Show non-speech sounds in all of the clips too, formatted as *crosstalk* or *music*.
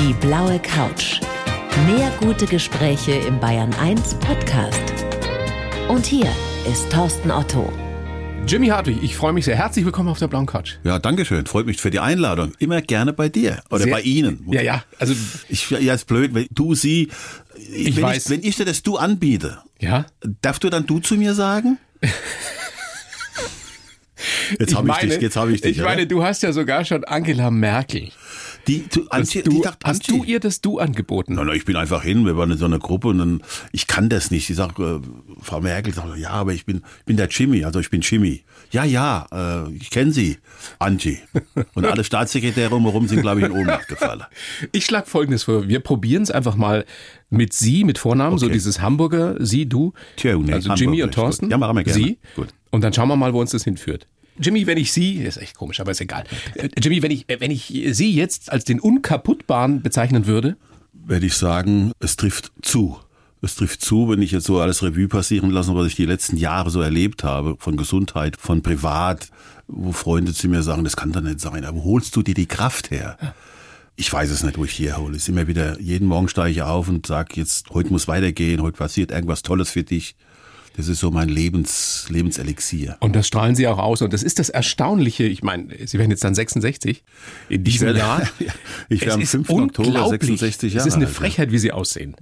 Die blaue Couch. Mehr gute Gespräche im Bayern 1 Podcast. Und hier ist Thorsten Otto. Jimmy Hartwig, ich freue mich sehr. Herzlich willkommen auf der blauen Couch. Ja, danke schön. Freut mich für die Einladung. Immer gerne bei dir oder Sehr- bei Ihnen. Ja, ja, also Ich, ja, ist blöd, wenn du sie, Ich wenn, weiß. Ich, wenn ich dir das Du anbiete, ja. darfst du dann Du zu mir sagen? *laughs* Jetzt habe ich, dich, jetzt habe ich dich. Ich meine, oder? du hast ja sogar schon Angela Merkel. Die, du, Hast Antje, du, die sagt, hast Antje. du ihr das Du angeboten? Nein, nein, ich bin einfach hin, wir waren in so einer Gruppe und dann, ich kann das nicht. Ich sag, äh, Frau Merkel sagt, ja, aber ich bin, ich bin der Jimmy, also ich bin Jimmy. Ja, ja, äh, ich kenne Sie, Angie. Und alle Staatssekretäre umherum sind, glaube ich, in Ohnmacht gefallen. *laughs* Ich schlage Folgendes vor. Wir probieren es einfach mal mit Sie, mit Vornamen, so Okay. dieses Hamburger Sie, du. Tja, nee, also Hamburger Jimmy und. Thorsten. Ja, machen wir gerne. Sie. Gut. Und dann schauen wir mal, wo uns das hinführt. Jimmy, wenn ich Sie, ist echt komisch, aber ist egal. Äh, Jimmy, wenn ich, äh, wenn ich Sie jetzt als den Unkaputtbaren bezeichnen würde, werde ich sagen, es trifft zu. Es trifft zu, wenn ich jetzt so alles Revue passieren lasse, was ich die letzten Jahre so erlebt habe, von Gesundheit, von Privat, wo Freunde zu mir sagen, das kann doch nicht sein, aber holst du dir die Kraft her? Ich weiß es nicht, wo ich die herhole. Es ist immer wieder, jeden Morgen steige ich auf und sage jetzt, heute muss weitergehen, heute passiert irgendwas Tolles für dich. Das ist so mein Lebens, Lebenselixier. Und das strahlen Sie auch aus. Und das ist das Erstaunliche. Ich meine, Sie werden jetzt dann 66 in diesem werde- Jahr. *laughs* Ich werde am Es ist 5. Oktober unglaublich. 66 Es ist eine Jahre ja. Frechheit, wie Sie aussehen.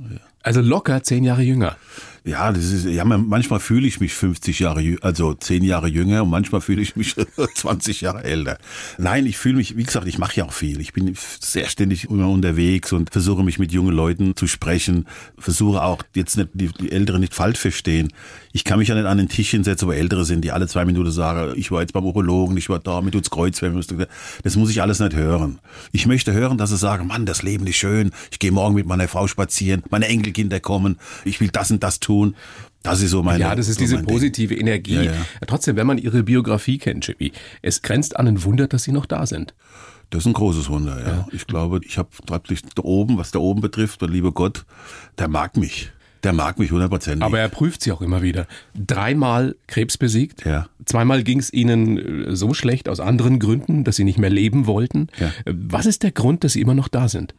Also locker zehn Jahre jünger. Ja, das ist, ja, man- manchmal fühle ich mich 50 Jahre, also 10 Jahre jünger und manchmal fühle ich mich *laughs* 20 Jahre älter. Nein, ich fühle mich, wie gesagt, ich mache ja auch viel. Ich bin sehr ständig immer unterwegs und versuche mich mit jungen Leuten zu sprechen, versuche auch jetzt nicht, die Älteren nicht falsch verstehen. Ich kann mich ja nicht an den Tisch hinsetzen, wo Ältere sind, die alle zwei Minuten sagen, ich war jetzt beim Urologen, ich war da, mit uns Kreuz, das muss ich alles nicht hören. Ich möchte hören, dass sie sagen, Mann, das Leben ist schön, ich gehe morgen mit meiner Frau spazieren, meine Enkelkinder kommen, ich will das und das tun. Das ist so meine Ja, das ist so diese mein Ding. positive Energie. Ja, ja. Trotzdem, wenn man Ihre Biografie kennt, Jimmy, es grenzt an ein Wunder, dass Sie noch da sind. Das ist ein großes Wunder, ja. Ich glaube, ich habe praktisch da oben, was da oben betrifft, der liebe Gott, der mag mich. Der mag mich hundertprozentig. Aber er prüft Sie auch immer wieder. Dreimal Krebs besiegt. Ja. Zweimal ging es Ihnen äh, so schlecht aus anderen Gründen, dass Sie nicht mehr leben wollten. Ja. Äh, Was ist der Grund, dass Sie immer noch da sind?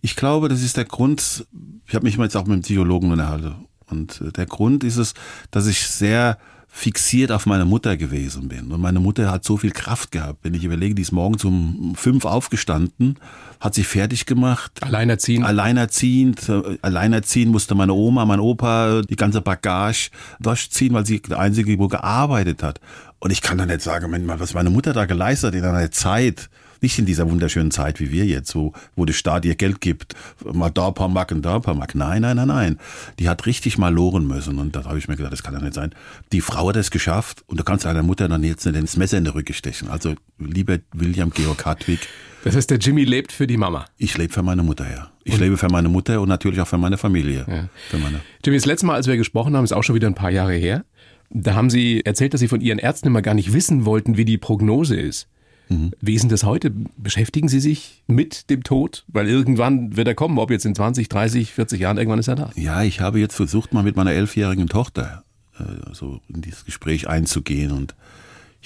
Ich glaube, das ist der Grund, ich habe mich mal jetzt auch mit einem Psychologen unterhalten. Und äh, der Grund ist es, dass ich sehr fixiert auf meine Mutter gewesen bin. Und meine Mutter hat so viel Kraft gehabt. Wenn ich überlege, die ist morgens um fünf aufgestanden, hat sich fertig gemacht, Alleinerziehend. Alleinerziehend, alleinerziehend musste meine Oma, mein Opa die ganze Bagage durchziehen, weil sie der Einzige, wo gearbeitet hat. Und ich kann da nicht sagen, was meine Mutter da geleistet hat in einer Zeit, nicht in dieser wunderschönen Zeit wie wir jetzt, wo, wo der Staat ihr Geld gibt, mal da ein paar Mark und da ein paar Mark. Nein, nein, nein, nein. Die hat richtig mal loren müssen. Und da habe ich mir gedacht, das kann doch nicht sein. Die Frau hat es geschafft und du kannst deiner Mutter dann jetzt nicht ins Messer in die Rücke stechen. Also, lieber William Georg Hartwig, Das heißt, der Jimmy lebt für die Mama. ich lebe für meine Mutter, ja. Ich lebe für meine Mutter und natürlich auch für meine Familie. Für meine Jimmy, das letzte Mal, als wir gesprochen haben, ist auch schon wieder ein paar Jahre her. Da haben Sie erzählt, dass Sie von Ihren Ärzten immer gar nicht wissen wollten, wie die Prognose ist. Mhm. Wie ist denn das heute? Beschäftigen Sie sich mit dem Tod? Weil irgendwann wird er kommen, ob jetzt in 20, 30, 40 Jahren, irgendwann ist er da. Ja, ich habe jetzt versucht, mal mit meiner elfjährigen Tochter äh, so in dieses Gespräch einzugehen und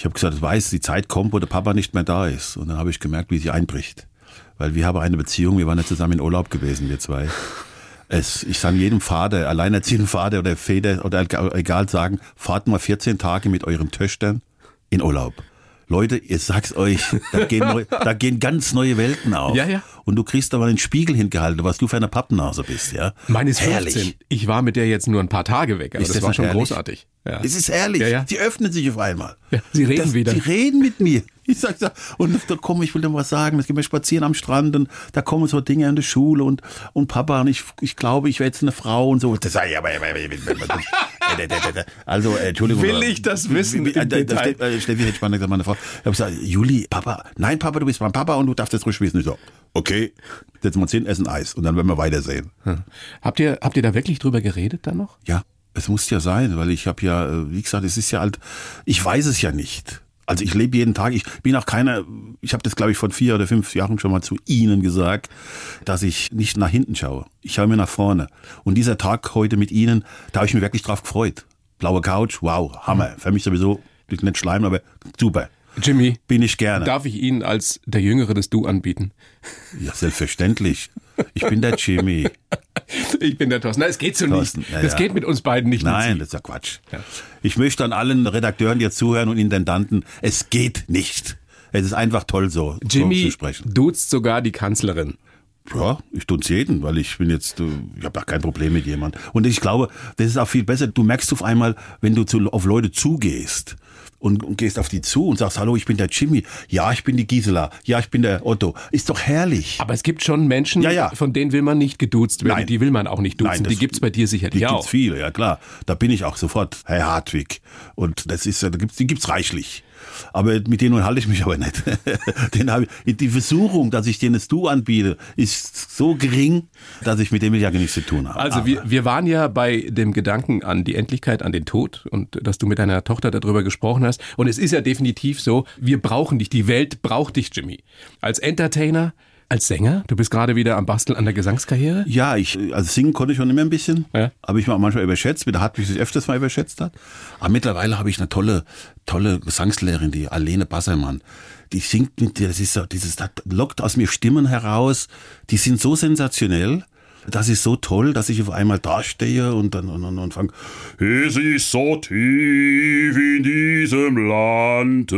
ich habe gesagt, ich weiß, die Zeit kommt, wo der Papa nicht mehr da ist. Und dann habe ich gemerkt, wie sie einbricht. Weil wir haben eine Beziehung, wir waren ja zusammen in Urlaub gewesen, wir zwei. Es, ich kann jedem Vater, alleinerziehenden Vater oder Väter oder egal sagen, fahrt mal 14 Tage mit euren Töchtern in Urlaub. Leute, ich sag's euch, da *laughs* gehen, neu, da gehen ganz neue Welten auf. Ja, ja. Und du kriegst da mal den Spiegel hingehalten, was du für eine Pappnase bist, ja. Meine ist 15. Herrlich. Ich war mit der jetzt nur ein paar Tage weg, aber Ist das, das war schon herrlich? großartig. Ja. Es ist herrlich. Ja, ja. Sie öffnen sich auf einmal. Ja, sie reden das, wieder. Sie reden mit mir. Ich sag so, und da komm, ich will dir was sagen. Jetzt gehen wir spazieren am Strand und da kommen so Dinge in der Schule und, und Papa und ich, ich glaube, ich werde jetzt eine Frau und so. Das sag ich aber, also, äh, Entschuldigung. Will ich das wissen Wie- äh, da- steht, äh, Steffi hat spannend gesagt, meine Frau. Ich habe gesagt, Juli, Papa, nein, Papa, du bist mein Papa und du darfst jetzt ruhig wissen. Ich so, okay, setzen wir uns hin, essen Eis und dann werden wir weitersehen. Habt, ihr, habt ihr da wirklich drüber geredet dann noch? Ja, es muss ja sein, weil ich habe ja, äh, wie gesagt, es ist ja halt, ich weiß es ja nicht. Also ich lebe jeden Tag, ich bin auch keiner, ich habe das glaube ich vor vier oder fünf Jahren schon mal zu Ihnen gesagt, dass ich nicht nach hinten schaue. Ich schaue mir nach vorne. Und dieser Tag heute mit Ihnen, da habe ich mich wirklich drauf gefreut. Blaue Couch, wow, Hammer. Für mich sowieso, nicht schleimen, aber super. Jimmy, bin ich gerne. darf ich Ihnen als der Jüngere das Du anbieten? Ja, selbstverständlich. Ich bin der Jimmy. *laughs* Ich bin der Thorsten. Nein, es geht so Thorsten, nicht. ja, das ja. geht mit uns beiden nicht. Nein, das ist ja Quatsch. Ja. Ich möchte an allen Redakteuren, die jetzt zuhören und Intendanten, es geht nicht. Es ist einfach toll so, so Jimmy zu sprechen. duzt sogar die Kanzlerin. Ja, ich tun's jeden, weil ich bin jetzt, äh, ich habe ja kein Problem mit jemand. Und ich glaube, das ist auch viel besser. Du merkst auf einmal, wenn du zu, auf Leute zugehst und, und gehst auf die zu und sagst, hallo, ich bin der Jimmy. Ja, ich bin die Gisela. Ja, ich bin der Otto. Ist doch herrlich. Aber es gibt schon Menschen, Ja, ja. von denen will man nicht geduzt werden. Nein. Die will man auch nicht duzen. Nein, die das- gibt's bei dir sicherlich Die auch. gibt's viele, ja klar. Da bin ich auch sofort, Herr Hartwig. Und das ist, da gibt's, die gibt's reichlich. Aber mit denen halte ich mich aber nicht. *laughs* Den hab ich, die Versuchung, dass ich denen das Du anbiete, ist so gering, dass ich mit dem ja nichts zu tun habe. Also Aber- wir, wir waren ja bei dem Gedanken an die Endlichkeit, an den Tod und dass du mit deiner Tochter darüber gesprochen hast. Und es ist ja definitiv so, wir brauchen dich, die Welt braucht dich, Jimmy. Als Entertainer, als Sänger, du bist gerade wieder am Basteln an der Gesangskarriere. Ja, ich, also singen konnte ich schon immer ein bisschen. Ja. Habe ich mal manchmal überschätzt, wie der Hartwig sich öfters mal überschätzt hat. Aber mittlerweile habe ich eine tolle, tolle Gesangslehrerin, die Alene Bassermann. Die singt mit dir, das ist so, dieses, das lockt aus mir Stimmen heraus. Die sind so sensationell. Das ist so toll, dass ich auf einmal dastehe und dann und, und, und fange. Es ist so tief in diesem Lande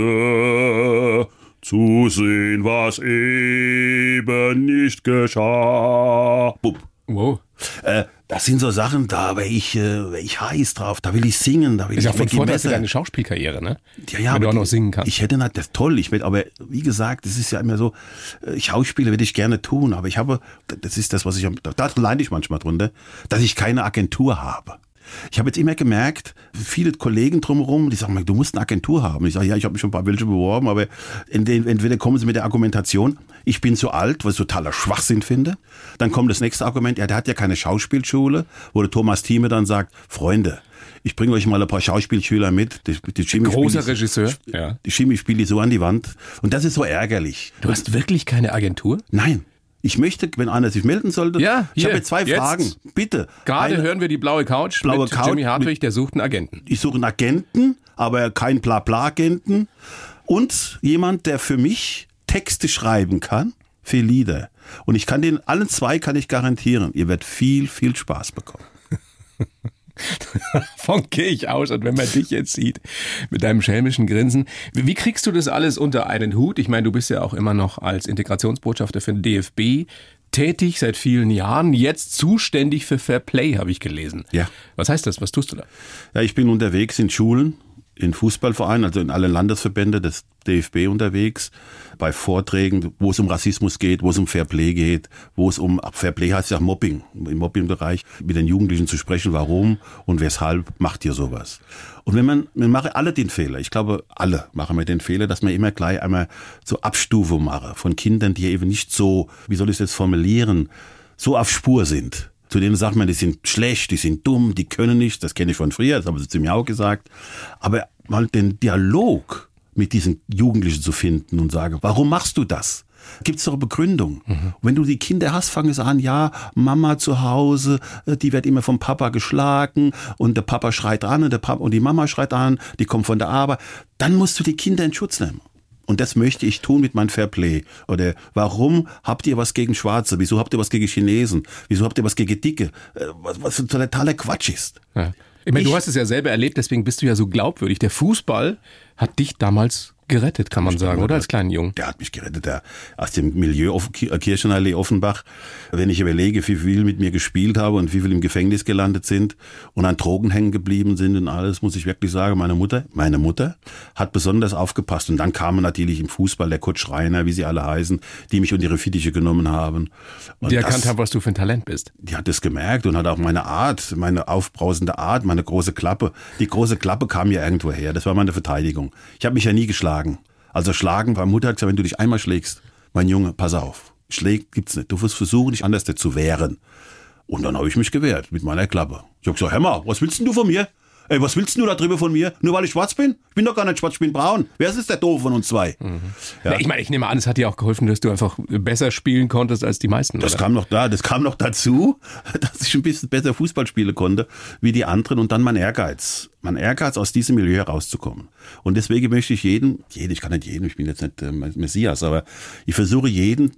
zu sehen, was eben nicht geschah. Bub. Wow. Äh, das sind so Sachen, da wäre ich, äh, wär ich heiß drauf, da will ich singen, da will Ist ich ja von Vorteil für deine Schauspielkarriere, ne? Ja, ja, Wenn du auch noch singen kannst. Ich hätte nicht, das ist toll, ich will, aber wie gesagt, das ist ja immer so, äh, Schauspieler würde ich gerne tun, aber ich habe, das ist das, was ich, da leide ich manchmal drunter, dass ich keine Agentur habe. Ich habe jetzt immer gemerkt, viele Kollegen drumherum, die sagen, du musst eine Agentur haben. Ich sage, ja, ich habe mich schon ein paar welche beworben, aber entweder kommen sie mit der Argumentation, ich bin zu alt, was ich totaler Schwachsinn finde. Dann kommt das nächste Argument, ja, der hat ja keine Schauspielschule, wo der Thomas Thieme dann sagt, Freunde, ich bringe euch mal ein paar Schauspielschüler mit. Die, die Jimmy Großer Regisseur. Die Chemie spielt die so an die Wand. Und das ist so ärgerlich. Du hast wirklich keine Agentur? Nein. Ich möchte, wenn einer sich melden sollte, Ja, ich hier, habe jetzt zwei jetzt. Fragen. Bitte. Gerade Eine- hören wir die blaue Couch Blaue mit Couch Jimmy Hartwig, der sucht einen Agenten. Ich suche einen Agenten, aber keinen Bla-Bla-Agenten. Und jemand, der für mich Texte schreiben kann für Lieder. Und ich kann den, allen zwei kann ich garantieren, ihr werdet viel, viel Spaß bekommen. *laughs* *laughs* Von gehe ich aus und wenn man dich jetzt sieht mit deinem schelmischen Grinsen, wie wie kriegst du das alles unter einen Hut? Ich meine, du bist ja auch immer noch als Integrationsbotschafter für den DFB tätig seit vielen Jahren, jetzt zuständig für Fair Play, habe ich gelesen. Ja. Was heißt das? Was tust du da? Ja, ich bin unterwegs in Schulen, in Fußballvereinen, also in alle Landesverbände des DFB unterwegs, bei Vorträgen, wo es um Rassismus geht, wo es um Fairplay geht, wo es um, Fairplay heißt ja Mobbing, im Mobbingbereich, mit den Jugendlichen zu sprechen, warum und weshalb macht ihr sowas. Und wenn man, wir machen alle den Fehler, ich glaube, alle machen wir den Fehler, dass man immer gleich einmal so Abstufung mache von Kindern, die eben nicht so, wie soll ich es jetzt formulieren, so auf Spur sind. Zu denen sagt man, die sind schlecht, die sind dumm, die können nicht. Das kenne ich von früher, das haben sie zu mir auch gesagt. Aber mal den Dialog mit diesen Jugendlichen zu finden und sagen, warum machst du das? Gibt es doch eine Begründung. Und wenn du die Kinder hast, fangen sie an, ja, Mama zu Hause, äh, die wird immer vom Papa geschlagen und der Papa schreit an und, der Papa, und die Mama schreit an, die kommt von der Arbeit. Dann musst du die Kinder in Schutz nehmen. Und das möchte ich tun mit meinem Fairplay. Oder warum habt ihr was gegen Schwarze? Wieso habt ihr was gegen Chinesen? Wieso habt ihr was gegen Dicke? Äh, Was, was totaler Quatsch ist. Ja. Ich meine, du Ich- hast es ja selber erlebt, deswegen bist du ja so glaubwürdig. Der Fußball hat dich damals gerettet, kann man sagen, oder als kleinen Jungen? Der hat mich gerettet, der aus dem Milieu auf äh, Kirchenallee Offenbach. Wenn ich überlege, wie viel mit mir gespielt habe und wie viel im Gefängnis gelandet sind und an Drogen hängen geblieben sind und alles, muss ich wirklich sagen, meine Mutter, meine Mutter hat besonders aufgepasst. Und dann kamen natürlich im Fußball der Kurt Schreiner, wie sie alle heißen, die mich unter ihre Fittiche genommen haben. Und Die das- erkannt haben, was du für ein Talent bist. die hat es gemerkt und hat auch meine Art, meine aufbrausende Art, meine große Klappe. Die große Klappe kam ja irgendwo her. Das war meine Verteidigung. Ich habe mich ja nie geschlagen. Also schlagen, meine Mutter hat gesagt, wenn du dich einmal schlägst, mein Junge, pass auf. Schlägt gibt's nicht. Du wirst versuchen, dich anders zu wehren. Und dann habe ich mich gewehrt mit meiner Klappe. Ich habe gesagt, hör mal, was willst denn du von mir? Ey, was willst du da drüber von mir? Nur weil ich schwarz bin? Ich bin doch gar nicht schwarz, ich bin braun. Wer ist der Doof von uns zwei? Mhm. Ja. Ich meine, ich nehme an, es hat dir auch geholfen, dass du einfach besser spielen konntest als die meisten. Das oder? kam noch da, das kam noch dazu, *laughs* dass ich ein bisschen besser Fußball spielen konnte wie die anderen und dann mein Ehrgeiz. Mein Ehrgeiz, aus diesem Milieu herauszukommen. Und deswegen möchte ich jeden, jeden, ich kann nicht jeden, ich bin jetzt nicht äh, Messias, aber ich versuche jeden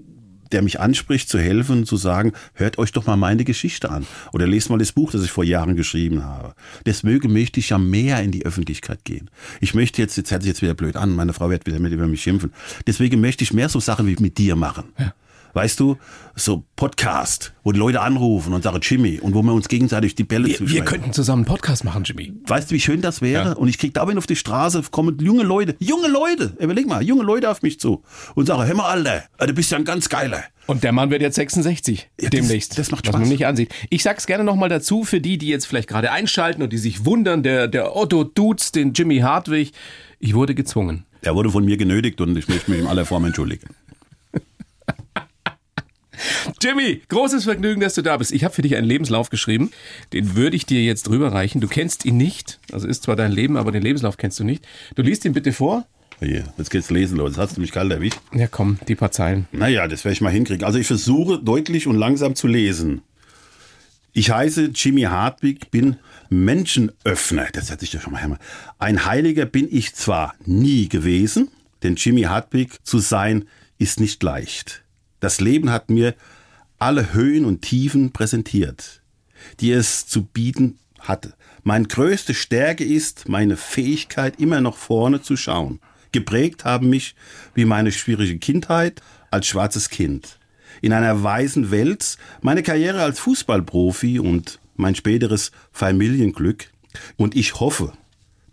der mich anspricht, zu helfen, zu sagen, hört euch doch mal meine Geschichte an oder lest mal das Buch, das ich vor Jahren geschrieben habe. Deswegen möchte ich ja mehr in die Öffentlichkeit gehen. Ich möchte jetzt, jetzt hört sich jetzt wieder blöd an, meine Frau wird wieder mit über mich schimpfen. Deswegen möchte ich mehr so Sachen wie mit dir machen. Ja weißt du, so Podcast, wo die Leute anrufen und sagen Jimmy und wo wir uns gegenseitig die Bälle wir, zuschreiben. Wir könnten zusammen einen Podcast machen, Jimmy. Weißt du, wie schön das wäre? Ja. Und ich krieg da auf die Straße, kommen junge Leute, junge Leute, überleg mal, junge Leute auf mich zu und sagen, hör mal, Alter, du bist ja ein ganz geiler. Und der Mann wird jetzt 66 ja, demnächst. Das, das macht Spaß. Was man nicht ansieht. Ich sag's gerne nochmal dazu für die, die jetzt vielleicht gerade einschalten und die sich wundern, der, der Otto Dutz, den Jimmy Hartwig. Ich wurde gezwungen. Er wurde von mir genötigt und ich möchte mich in aller Form entschuldigen. Jimmy, großes Vergnügen, dass du da bist. Ich habe für dich einen Lebenslauf geschrieben. Den würde ich dir jetzt rüberreichen. Du kennst ihn nicht. Also ist zwar dein Leben, aber den Lebenslauf kennst du nicht. Du liest ihn bitte vor. Hier, jetzt geht's lesen los. Jetzt hast du mich kalt erwischt. Ja, komm, die paar Zeilen. Naja, das werde ich mal hinkriegen. Also ich versuche deutlich und langsam zu lesen. Ich heiße Jimmy Hartwig, bin Menschenöffner. Das hört sich doch schon mal her. Ein Heiliger bin ich zwar nie gewesen, denn Jimmy Hartwig zu sein ist nicht leicht. Das Leben hat mir alle Höhen und Tiefen präsentiert, die es zu bieten hatte. Meine größte Stärke ist meine Fähigkeit, immer nach vorne zu schauen. Geprägt haben mich wie meine schwierige Kindheit als schwarzes Kind. In einer weißen Welt meine Karriere als Fußballprofi und mein späteres Familienglück. Und ich hoffe,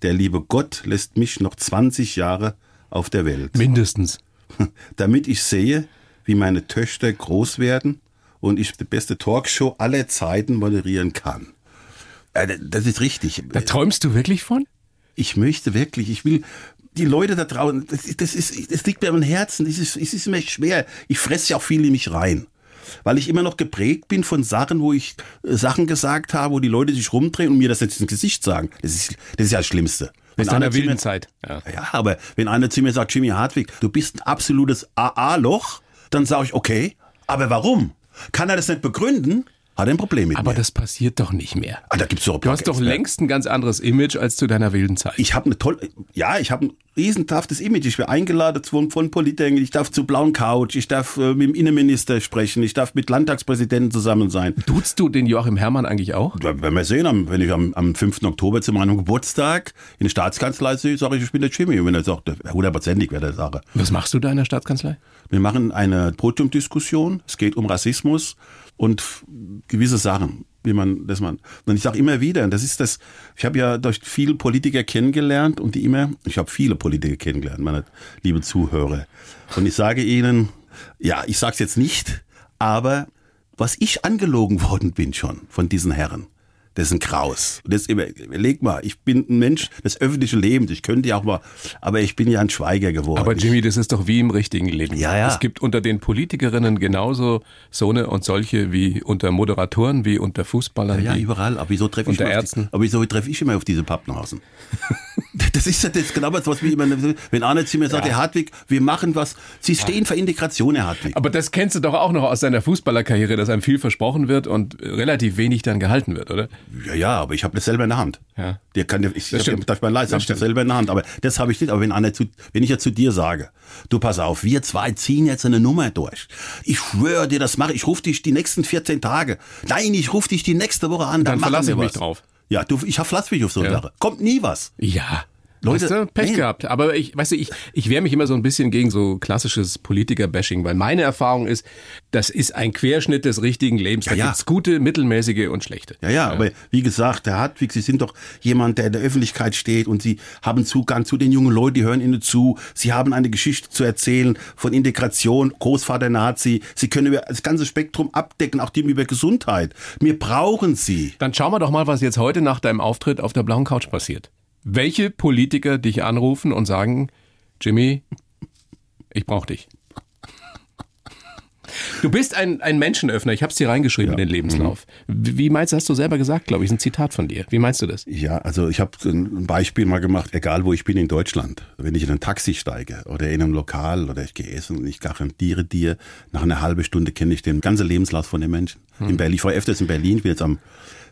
der liebe Gott lässt mich noch 20 Jahre auf der Welt. Mindestens. *laughs* Damit ich sehe, wie meine Töchter groß werden und ich die beste Talkshow aller Zeiten moderieren kann. Äh, das ist richtig. Da träumst du wirklich von? Ich möchte wirklich, ich will die Leute da draußen, das, das, ist, das liegt mir am Herzen, es ist, es ist mir schwer. Ich fresse ja auch viel in mich rein. Weil ich immer noch geprägt bin von Sachen, wo ich äh, Sachen gesagt habe, wo die Leute sich rumdrehen und mir das jetzt ins Gesicht sagen. Das ist, das ist ja das Schlimmste. Wenn Aus einer wilden Zeit. Ja. ja, aber wenn einer zu mir sagt, Jimmy Hartwig, du bist ein absolutes AA-Loch, dann sage ich, okay, aber warum? Kann er das nicht begründen? Hat ein Problem mit Aber mir. das passiert doch nicht mehr. Ah, da gibt's doch du hast doch längst ein ganz anderes Image als zu deiner wilden Zeit. Ich habe eine tolle, ja, ich habe ein riesentaftes Image. Ich werde eingeladen von, von Politikern, ich darf zu Blauen Couch, ich darf äh, mit dem Innenminister sprechen, ich darf mit Landtagspräsidenten zusammen sein. Duzt du den Joachim Herrmann eigentlich auch? Wenn wir sehen, wenn ich am, am 5. Oktober zu meinem Geburtstag in der Staatskanzlei sehe, sage ich, ich bin der Jimmy. Und wenn er sagt, hundertprozentig wäre der Sache. Was machst du da in der Staatskanzlei? Wir machen eine Podiumdiskussion. Es geht um Rassismus und gewisse Sachen, wie man das man. Und ich sage immer wieder, das ist das. Ich habe ja durch viele Politiker kennengelernt und die immer. Ich habe viele Politiker kennengelernt, meine lieben Zuhörer. Und ich sage Ihnen, ja, ich sage es jetzt nicht, aber was ich angelogen *laughs* worden bin schon von diesen Herren, das ist ein Kraus. Das, überleg mal, ich bin ein Mensch des öffentlichen Lebens. Ich könnte ja auch mal, aber ich bin ja ein Schweiger geworden. Aber Jimmy, das ist doch wie im richtigen Leben. Ja, ja. Es gibt unter den Politikerinnen genauso so eine und solche wie unter Moderatoren, wie unter Fußballern. Ja, ja überall. Aber wieso treffe ich unter Ärzten? Die, aber wieso treffe ich immer auf diese Pappnasen? *laughs* das ist ja das genau was wie immer, wenn Arne zu mir sagt, ja. Herr Hartwig, wir machen was. Sie stehen für Integration, Herr Hartwig. Aber das kennst du doch auch noch aus deiner Fußballerkarriere, dass einem viel versprochen wird und relativ wenig dann gehalten wird, oder? Ja, ja, aber ich habe das selber in der Hand. Ja. Der kann, ich, das ich darf mal leisten, habe das selber in der Hand. Aber das habe ich nicht. Aber wenn, einer zu, wenn ich ja zu dir sage, du pass auf, wir zwei ziehen jetzt eine Nummer durch. Ich schwöre dir, das mache ich. Ich rufe dich die nächsten 14 Tage. Nein, ich rufe dich die nächste Woche an. Dann, dann verlasse ich mich drauf. Ja, du, ich verlasse mich auf so eine ja. Sache. Kommt nie was. Ja. Leute, weißt du, Pech nein. gehabt. Aber ich, weißt du, ich, ich wehre mich immer so ein bisschen gegen so klassisches Politiker-Bashing, weil meine Erfahrung ist, das ist ein Querschnitt des richtigen Lebens. Da ja, gibt's gute, mittelmäßige und schlechte. Ja, ja, ja, aber wie gesagt, Herr Hartwig, Sie sind doch jemand, der in der Öffentlichkeit steht und Sie haben Zugang zu den jungen Leuten, die hören Ihnen zu. Sie haben eine Geschichte zu erzählen von Integration, Großvater Nazi. Sie können über das ganze Spektrum abdecken, auch dem über Gesundheit. Wir brauchen Sie. Dann schauen wir doch mal, was jetzt heute nach deinem Auftritt auf der blauen Couch passiert welche Politiker dich anrufen und sagen, Jimmy, ich brauche dich. Du bist ein, ein Menschenöffner. Ich habe es dir reingeschrieben Ja. in den Lebenslauf. Wie wie meinst du, hast du selber gesagt, glaube ich, ein Zitat von dir. Wie meinst du das? Ja, also ich habe ein Beispiel mal gemacht, egal wo ich bin in Deutschland. Wenn ich in ein Taxi steige oder in einem Lokal oder ich gehe essen und ich garantiere dir, nach einer halben Stunde kenne ich den ganzen Lebenslauf von den Menschen. In Berlin, ich war öfters in Berlin, ich bin jetzt am,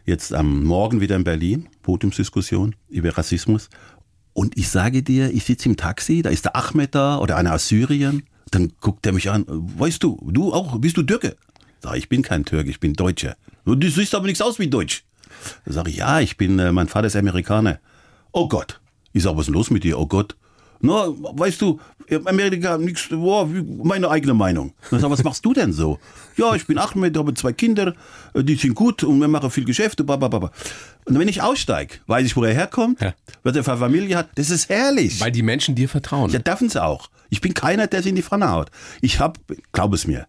jetzt am Morgen wieder in Berlin, Podiumsdiskussion über Rassismus. Und ich sage dir, ich sitze im Taxi, da ist der Ahmed da oder einer aus Syrien. Dann guckt er mich an, weißt du, du auch, bist du Türke? Sag ich, bin kein Türke, ich bin Deutscher. Du siehst aber nichts aus wie Deutsch. Da sage ich, ja, ich bin, äh, mein Vater ist Amerikaner. Oh Gott. Ich sage, was ist denn los mit dir? Oh Gott. Na, weißt du, Amerika, nix, boah, meine eigene Meinung. Dann sag, ich, was machst du denn so? Ja, ich bin Ahmed, habe zwei Kinder, äh, die sind gut und wir machen viel Geschäfte, babababa. Und wenn ich aussteige, weiß ich, wo er herkommt, Ja. was er für eine Familie hat. Das ist herrlich. Weil die Menschen dir vertrauen. Ja, dürfen sie auch. Ich bin keiner, der sie in die Pfanne haut. Ich habe, glaub es mir,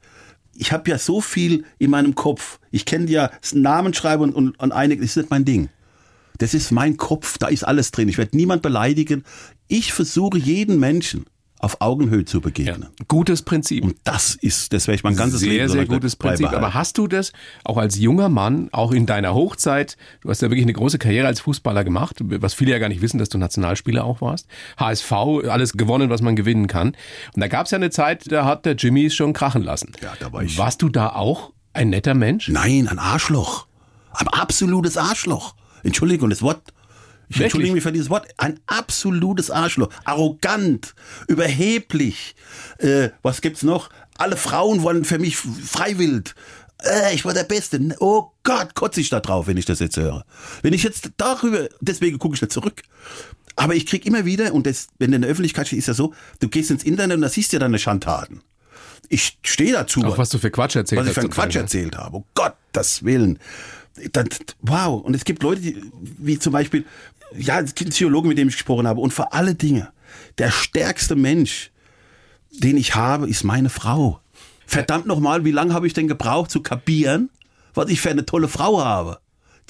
ich habe ja so viel in meinem Kopf. Ich kenne ja Namen schreiben und, und, und einige, das ist nicht mein Ding. Das ist mein Kopf, da ist alles drin. Ich werde niemand beleidigen. Ich versuche jeden Menschen auf Augenhöhe zu Ja. begegnen. Gutes Prinzip. Und das ist, das werde ich mein ganzes sehr, Leben sehr lange gutes Prinzip. beibehalten. Aber hast du das auch als junger Mann, auch in deiner Hochzeit, du hast ja wirklich eine große Karriere als Fußballer gemacht, was viele ja gar nicht wissen, dass du Nationalspieler auch warst. HSV, alles gewonnen, was man gewinnen kann. Und da gab es ja eine Zeit, da hat der Jimmy es schon krachen lassen. Ja, da war ich- Warst du da auch ein netter Mensch? Nein, ein Arschloch. Ein absolutes Arschloch. Entschuldigung, das Wort. Ich entschuldige mich für dieses Wort. Ein absolutes Arschloch. Arrogant, überheblich. Äh, was gibt's noch? Alle Frauen wollen für mich freiwillig. Äh, ich war der Beste. Oh Gott, kotze ich da drauf, wenn ich das jetzt höre. Wenn ich jetzt darüber, deswegen gucke ich da zurück. Aber ich krieg immer wieder, und das, wenn du in der Öffentlichkeit stehst, ist ja so, du gehst ins Internet und da siehst du ja deine Schandtaten. Ich stehe dazu. Auch was du für Quatsch erzählt was ich hast. für einen Quatsch ne? erzählt habe. Um Gottes Willen. Das, wow. Und es gibt Leute, die, wie zum Beispiel, ja, einen Psychologen, mit dem ich gesprochen habe. Und vor alle Dinge, der stärkste Mensch, den ich habe, ist meine Frau. Verdammt nochmal, wie lange habe ich denn gebraucht zu kapieren, was ich für eine tolle Frau habe?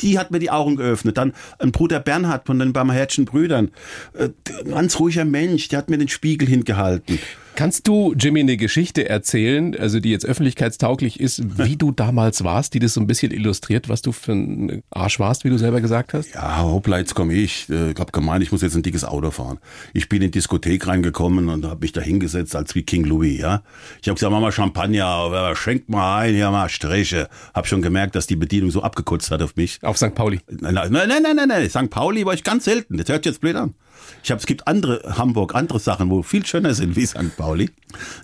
Die hat mir die Augen geöffnet. Dann ein Bruder Bernhard von den Barmherzchen Brüdern. Äh, Ein ganz ruhiger Mensch, der hat mir den Spiegel hingehalten. Kannst du, Jimmy, eine Geschichte erzählen, also die jetzt öffentlichkeitstauglich ist, wie du damals warst, die das so ein bisschen illustriert, was du für ein Arsch warst, wie du selber gesagt hast? Ja, hoppla, jetzt komme ich. Äh, Ich hab gemeint, ich muss jetzt ein dickes Auto fahren. Ich bin in die Diskothek reingekommen und habe mich da hingesetzt als wie King Louis, ja. Ich habe gesagt, Mama Champagner, aber schenkt mal ein, ja mal Striche. Hab schon gemerkt, dass die Bedienung so abgekotzt hat auf mich. Auf St. Pauli. Nein, nein, nein, nein, nein, nein. St. Pauli war ich ganz selten. Das hört sich jetzt blöd an. Ich hab, es gibt andere Hamburg, andere Sachen, wo viel schöner sind wie St. Pauli.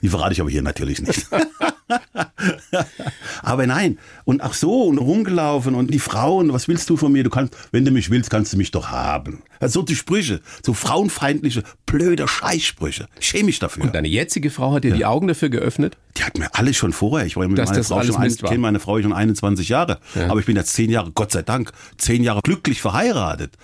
Die verrate ich aber hier natürlich nicht. *laughs* *laughs* aber nein. Und ach so, und rumgelaufen und die Frauen, was willst du von mir? Du kannst, wenn du mich willst, kannst du mich doch haben. Also so die Sprüche, so frauenfeindliche, blöde Scheißsprüche. Schäme mich dafür. Und deine jetzige Frau hat dir die Augen dafür geöffnet? Die hat mir alles schon vorher. Ich war mit Dass meiner das Frau schon, ein, kenne meine Frau schon 21 Jahre. Aber ich bin jetzt zehn Jahre, Gott sei Dank, zehn Jahre glücklich verheiratet.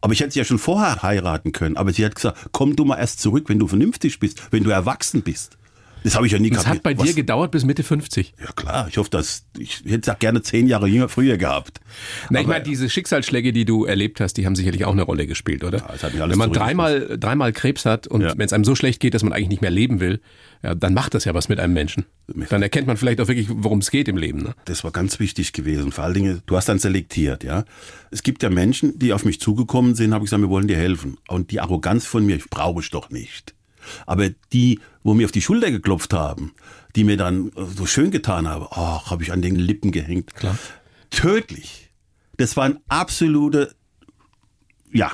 Aber ich hätte sie ja schon vorher heiraten können. Aber sie hat gesagt, komm du mal erst zurück, wenn du vernünftig bist, wenn du erwachsen bist. Das habe ich ja nie Das hat bei dir Was- gedauert bis Mitte 50. Ja klar, ich hoffe, dass ich hätte es auch gerne zehn Jahre jünger, früher gehabt. Na, ich Aber- meine, diese Schicksalsschläge, die du erlebt hast, die haben sicherlich auch eine Rolle gespielt, oder? das hat mich alles Wenn man dreimal, dreimal Krebs hat und Ja. wenn es einem so schlecht geht, dass man eigentlich nicht mehr leben will, ja, dann macht das ja was mit einem Menschen. Dann erkennt man vielleicht auch wirklich, worum es geht im Leben. Ne? Das war ganz wichtig gewesen. Vor allen Dingen, du hast dann selektiert, ja. Es gibt ja Menschen, die auf mich zugekommen sind, habe ich gesagt, wir wollen dir helfen. Und die Arroganz von mir, ich brauche ich doch nicht. Aber die, wo mir auf die Schulter geklopft haben, die mir dann äh, so schön getan haben, ach, habe ich an den Lippen gehängt. Klar. Tödlich. Das war ein absolute, ja.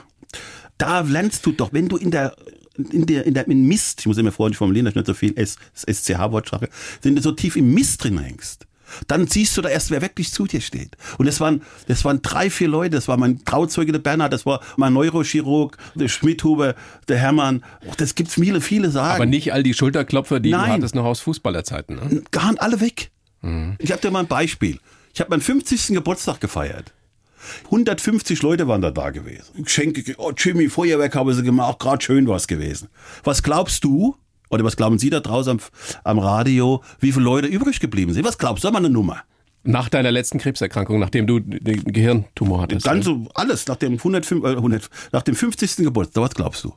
Da lernst du doch, wenn du in der in der, in der in Mist, ich muss immer freundlich formulieren, dass ich nicht so viel S, SCH-Wort sage, wenn du so tief im Mist drin hängst, dann siehst du da erst, wer wirklich zu dir steht. Und das waren, das waren drei, vier Leute, das war mein Trauzeuge, der Bernhard, das war mein Neurochirurg, der Schmidhuber, der Hermann, Och, das gibt's viele, viele sagen. Aber nicht all die Schulterklopfer, die du Nein. hattest noch aus Fußballerzeiten. Ne? Gar nicht alle weg. Mhm. Ich habe dir mal ein Beispiel. Ich habe meinen 50. Geburtstag gefeiert. 150 Leute waren da da gewesen. Geschenke, oh Jimmy, Feuerwerk haben sie gemacht, gerade schön war's gewesen. Was glaubst du, oder was glauben Sie da draußen am, am Radio, wie viele Leute übrig geblieben sind? Was glaubst du? Mal eine Nummer. Nach deiner letzten Krebserkrankung, nachdem du den Gehirntumor hattest. Ganz so, alles, nach dem, 105, äh, 100, nach dem 50. Geburtstag, was glaubst du?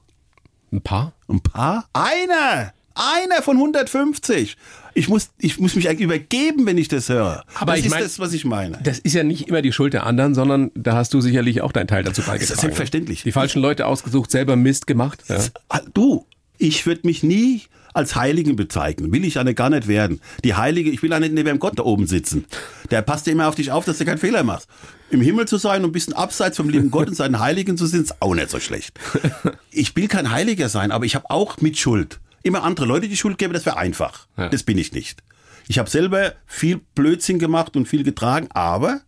Ein paar? Ein paar? Einer! Einer von 150! Ich muss, ich muss mich eigentlich übergeben, wenn ich das höre. Aber das ich ist mein- das, was ich meine. Das ist ja nicht immer die Schuld der anderen, sondern da hast du sicherlich auch deinen Teil dazu Das ist beigetragen. selbstverständlich. Die falschen Leute ausgesucht, selber Mist gemacht. Ja. *laughs* Du, ich würde mich nie als Heiligen bezeichnen. Will ich ja gar nicht werden. Die Heilige, ich will nicht neben dem Gott da oben sitzen. Der passt ja immer auf dich auf, dass du keinen Fehler machst. Im Himmel zu sein und ein bisschen abseits vom lieben Gott und seinen Heiligen zu sind, ist auch nicht so schlecht. Ich will kein Heiliger sein, aber ich habe auch mit Schuld. Immer andere Leute die Schuld geben, das wäre einfach. Ja. Das bin ich nicht. Ich habe selber viel Blödsinn gemacht und viel getragen, aber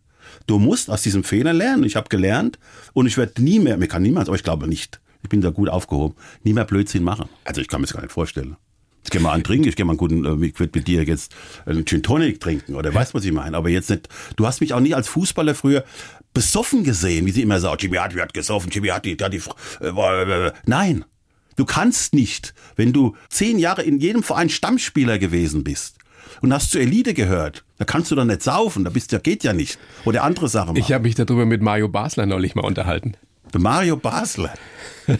du musst aus diesem Fehler lernen. Ich habe gelernt und ich werde nie mehr, mir kann niemals, aber ich glaube nicht, ich bin da gut aufgehoben, nie mehr Blödsinn machen. Also ich kann mir das gar nicht vorstellen. Ich gehe mal einen trinken, ich gehe mal einen guten, äh, ich würde mit dir jetzt einen Gin Tonic trinken oder weißt was ich meine. Aber jetzt nicht, du hast mich auch nie als Fußballer früher besoffen gesehen, wie sie immer sagen, Jimmy hat, hat gesoffen, Jimmy hat die, hat die, äh, äh, nein. Du kannst nicht, wenn du zehn Jahre in jedem Verein Stammspieler gewesen bist und hast zur Elite gehört, da kannst du doch nicht saufen, da bist ja geht ja nicht. Oder andere Sachen machen. Ich habe mich darüber mit Mario Basler neulich mal unterhalten. Der Mario Basler. *laughs*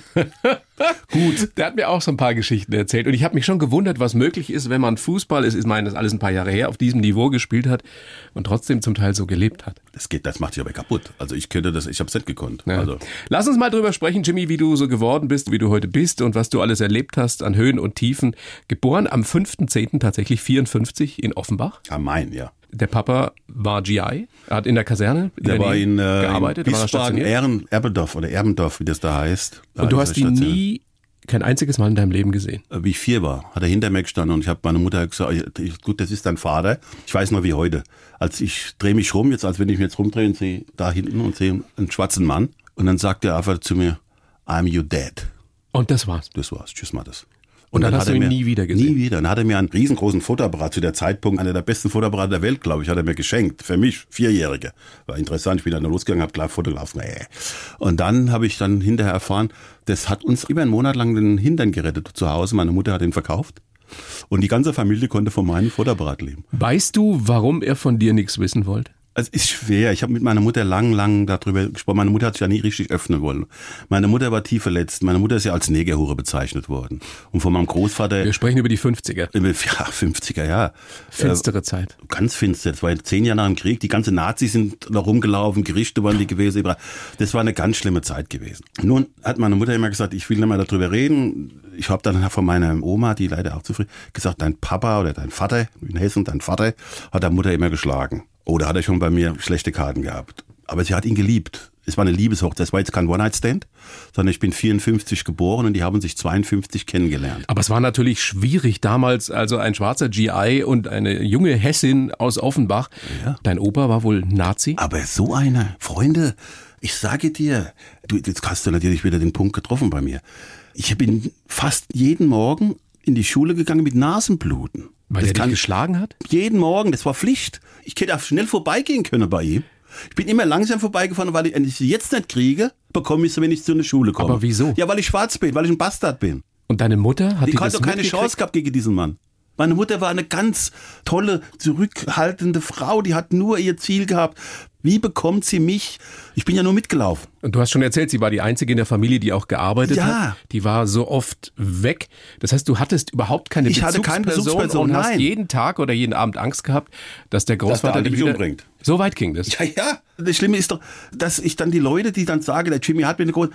Gut. Der hat mir auch so ein paar Geschichten erzählt. Und ich habe mich schon gewundert, was möglich ist, wenn man Fußball, ist meine, das ist alles ein paar Jahre her, auf diesem Niveau gespielt hat und trotzdem zum Teil so gelebt hat. Das geht, das macht dich aber kaputt. Also ich könnte das, ich habe es nicht gekonnt. Ja. Also Lass uns mal drüber sprechen, Jimmy, wie du so geworden bist, wie du heute bist und was du alles erlebt hast an Höhen und Tiefen. Geboren am 5.10. tatsächlich 54 in Offenbach. am Main, ja. Der Papa war GI, er hat in der Kaserne Der war in, äh, gearbeitet, in Wiesbaden. Ehren, Erbendorf oder Erbendorf, wie das da heißt. Da Und du hast ihn nie kein einziges Mal in deinem Leben gesehen. Äh, Wie ich vier war, hat er hinter mir gestanden und ich habe meine Mutter gesagt, ich- gut, das ist dein Vater. Ich weiß noch wie heute. Als ich drehe mich rum, jetzt als wenn ich mich jetzt rumdrehe und sehe da hinten und sehe einen schwarzen Mann. Und dann sagt er einfach zu mir, I'm your dad. Und das war's. Das war's. Tschüss, Mattes. Und dann hast hat du er ihn mir- nie wieder gesehen? Nie wieder. Dann hat er mir einen riesengroßen Fotoapparat zu der Zeitpunkt, einer der besten Fotoapparate der Welt, glaube ich, hat er mir geschenkt. Für mich, Vierjährige. War interessant. Ich bin dann losgegangen, habe klar fotografiert. Nee. Und dann habe ich dann hinterher erfahren, das hat uns über einen Monat lang den Hintern gerettet zu Hause. Meine Mutter hat ihn verkauft. Und die ganze Familie konnte von meinem Fotoapparat leben. Weißt du, warum er von dir nichts wissen wollte? Es ist schwer. Ich habe mit meiner Mutter lang, lang darüber gesprochen. Meine Mutter hat sich ja nie richtig öffnen wollen. Meine Mutter war tief verletzt. Meine Mutter ist ja als Negerhure bezeichnet worden. Und von meinem Großvater Wir sprechen über die 50er. Im- Ja, 50er, ja. Finstere Zeit. Äh, ganz finster. Das war zehn Jahre nach dem Krieg. Die ganzen Nazis sind da rumgelaufen, Gerichte waren die gewesen. Das war eine ganz schlimme Zeit gewesen. Nun hat meine Mutter immer gesagt, ich will nicht mehr darüber reden. Ich habe dann von meiner Oma, die leider auch zufrieden, gesagt, dein Papa oder dein Vater, in Hessen, dein Vater, hat der Mutter immer geschlagen. Oder hat er schon bei mir schlechte Karten gehabt. Aber sie hat ihn geliebt. Es war eine Liebeshochzeit. Es war jetzt kein One-Night-Stand, sondern ich bin 54 geboren und die haben sich 52 kennengelernt. Aber es war natürlich schwierig damals, also ein schwarzer GI und eine junge Hessin aus Offenbach. Ja. Dein Opa war wohl Nazi? Aber so einer, Freunde, ich sage dir, du, jetzt hast du natürlich wieder den Punkt getroffen bei mir. Ich bin fast jeden Morgen in die Schule gegangen mit Nasenbluten. Weil das er dich geschlagen hat? jeden Morgen, das war Pflicht. Ich hätte auch schnell vorbeigehen können bei ihm. Ich bin immer langsam vorbeigefahren, weil ich, wenn ich sie jetzt nicht kriege, bekomme ich sie, wenn ich zu einer Schule komme. Aber wieso? Ja, weil ich schwarz bin, weil ich ein Bastard bin. Und deine Mutter hat Die die hat doch keine? Chance gehabt gegen diesen Mann. Meine Mutter war eine ganz tolle, zurückhaltende Frau, die hat nur ihr Ziel gehabt. Wie bekommt sie mich? Ich bin ja nur mitgelaufen. Und du hast schon erzählt, sie war die einzige in der Familie, die auch gearbeitet Ja. hat. Die war so oft weg. Das heißt, du hattest überhaupt keine Ich hatte keine Bezugsperson, und hast jeden Tag oder jeden Abend Angst gehabt, dass der Großvater Alte dich mich wieder umbringt. So weit ging das. Ja, ja. Das Schlimme ist doch, dass ich dann die Leute, die dann sagen, der Jimmy hat mir eine große,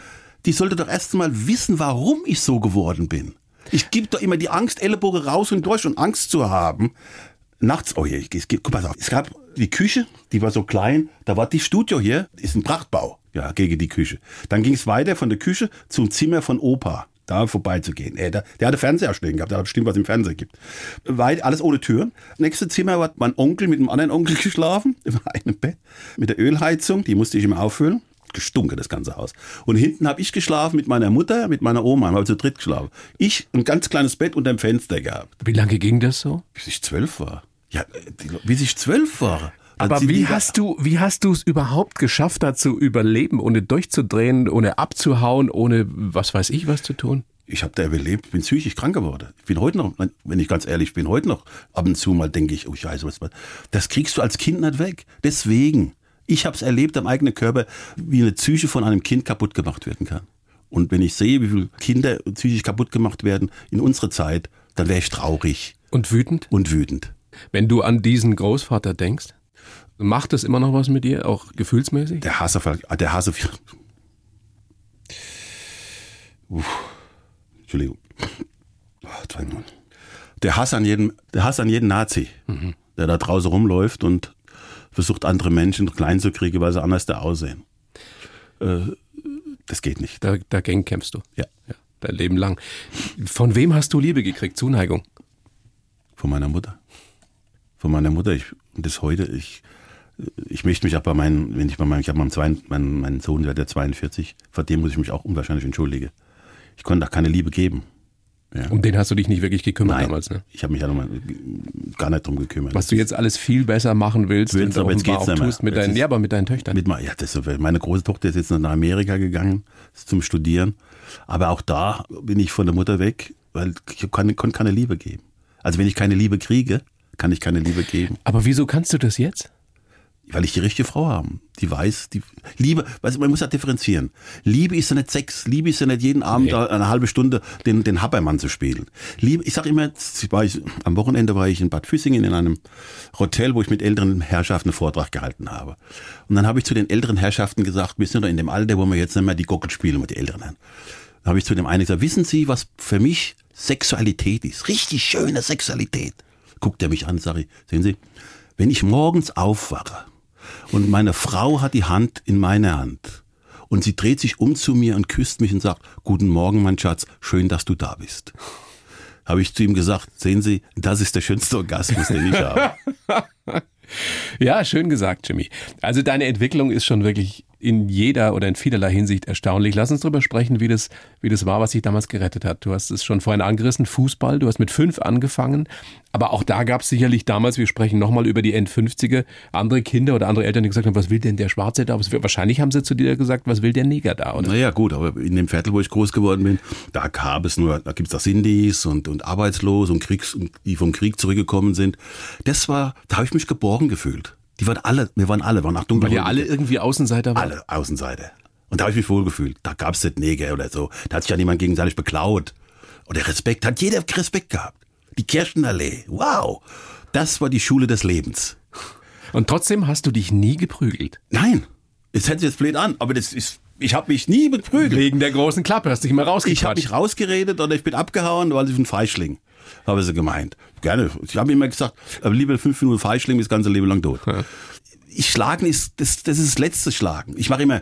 die sollte doch erst mal wissen, warum ich so geworden bin. Ich gebe doch immer die Angst, Ellenbogen raus und durch und Angst zu haben. Nachts, oh je, ich, ich, guck mal. Es gab die Küche, die war so klein, da war die Studio hier, ist ein Prachtbau, ja, gegen die Küche. Dann ging es weiter von der Küche zum Zimmer von Opa, da vorbeizugehen. Äh, der, der hatte Fernseher stehen gehabt, der hat bestimmt was im Fernsehen gibt. Weit, alles ohne Tür. Nächste Zimmer hat mein Onkel mit einem anderen Onkel *laughs* geschlafen, *laughs* in einem Bett, mit der Ölheizung, die musste ich immer auffüllen. Gestunken, das ganze Haus. Und hinten habe ich geschlafen mit meiner Mutter, mit meiner Oma, haben wir zu dritt geschlafen. Ich ein ganz kleines Bett unter dem Fenster gehabt, Wie lange ging das so? bis ich zwölf war. Ja, die, bis ich zwölf war. Aber wie hast du, wie hast du es überhaupt geschafft, da zu überleben, ohne durchzudrehen, ohne abzuhauen, ohne was weiß ich was zu tun? ich habe da überlebt, bin psychisch krank geworden. Ich bin heute noch, wenn ich ganz ehrlich bin, heute noch ab und zu mal denke ich, oh Scheiße, was was. Das kriegst du als Kind nicht weg. Deswegen, ich habe es erlebt am eigenen Körper, wie eine Psyche von einem Kind kaputt gemacht werden kann. Und wenn ich sehe, wie viele Kinder psychisch kaputt gemacht werden in unserer Zeit, dann wäre ich traurig. Und wütend? und wütend. Wenn du an diesen Großvater denkst, macht das immer noch was mit dir, auch gefühlsmäßig? Der Hass auf, ah, der Hass auf, Uff, Entschuldigung. Minuten. Der Hass an jeden, der Hass an jeden Nazi, der da draußen rumläuft und versucht, andere Menschen klein zu kriegen, weil sie anders da aussehen. Äh, das geht nicht. Da, dagegen kämpfst du. Ja. ja. Dein Leben lang. Von wem hast du Liebe gekriegt? Zuneigung? Von meiner Mutter. Von meiner Mutter. Ich, das heute, ich, ich möchte mich auch bei meinen, wenn ich bei meinem, ich habe meinen, zwei, meinen, meinen Sohn, der hat ja 42, vor dem muss ich mich auch unwahrscheinlich entschuldigen. Ich konnte auch keine Liebe geben. Ja. Um den hast du dich nicht wirklich gekümmert Nein, damals, ne? ich habe mich ja nochmal gar nicht drum gekümmert. Was du jetzt alles viel besser machen willst, Willst, und aber jetzt geht's auch tust mit deinen, ist- ja, aber mit deinen Töchtern. Mit, ja, das, meine große Tochter ist jetzt nach Amerika gegangen zum Studieren. Aber auch da bin ich von der Mutter weg, weil ich kann, konnte keine Liebe geben. Also wenn ich keine Liebe kriege, kann ich keine Liebe geben. aber wieso kannst du das jetzt? Weil ich die richtige Frau habe. Die weiß, die Liebe, weißt du, man muss ja differenzieren. Liebe ist ja nicht Sex. Liebe ist ja nicht jeden Abend Nee. eine halbe Stunde den, den Habermann zu spielen. Liebe, ich sag immer, war ich, am Wochenende war ich in Bad Füssingen in einem Hotel, wo ich mit älteren Herrschaften einen Vortrag gehalten habe. Und dann habe ich zu den älteren Herrschaften gesagt, wir sind doch in dem Alter, wo wir jetzt nicht mehr die Gockel spielen mit den Älteren. Dann habe ich zu dem einen gesagt, wissen Sie, was für mich Sexualität ist? Richtig schöne Sexualität. Guckt er mich an, sage ich, sehen Sie, wenn ich morgens aufwache und meine Frau hat die Hand in meiner Hand und sie dreht sich um zu mir und küsst mich und sagt, guten Morgen, mein Schatz, schön, dass du da bist. Habe ich zu ihm gesagt, sehen Sie, das ist der schönste Orgasmus, den ich habe. *laughs* Ja, schön gesagt, Jimmy. Also deine Entwicklung ist schon wirklich in jeder oder in vielerlei Hinsicht erstaunlich. Lass uns darüber sprechen, wie das, wie das war, was dich damals gerettet hat. Du hast es schon vorhin angerissen, Fußball. Du hast mit fünf angefangen. Aber auch da gab es sicherlich damals, wir sprechen nochmal über die End-50er, andere Kinder oder andere Eltern, die gesagt haben, was will denn der Schwarze da? Wahrscheinlich haben sie zu dir gesagt, was will der Neger da? Oder? Naja, gut, aber in dem Viertel, wo ich groß geworden bin, da gab es nur, da gibt's da Sindis und, und Arbeitslose und Kriegs, die vom Krieg zurückgekommen sind. Das war, da habe ich mich geborgen gefühlt. Die waren alle, wir waren alle, waren auch dunkel. Weil ihr alle irgendwie Außenseiter wart. alle Außenseite. Und da habe ich mich wohl gefühlt. Da gab es nicht Neger oder so. Da hat sich ja niemand gegenseitig beklaut. Und der Respekt, hat jeder Respekt gehabt. Die Kirchenallee, wow. Das war die Schule des Lebens. Und trotzdem hast du dich nie geprügelt. Nein, es hört sich jetzt blöd an, aber das ist, ich habe mich nie beprügelt. Wegen der großen Klappe hast dich immer Ich habe mich rausgeredet oder ich bin abgehauen, weil ich ein Feischling. Habe sie gemeint. Gerne. Ich habe immer gesagt, aber lieber fünf Minuten Feischling, das ganze Leben lang tot. Ich schlagen ist, das, das ist das letzte Schlagen. Ich mache immer,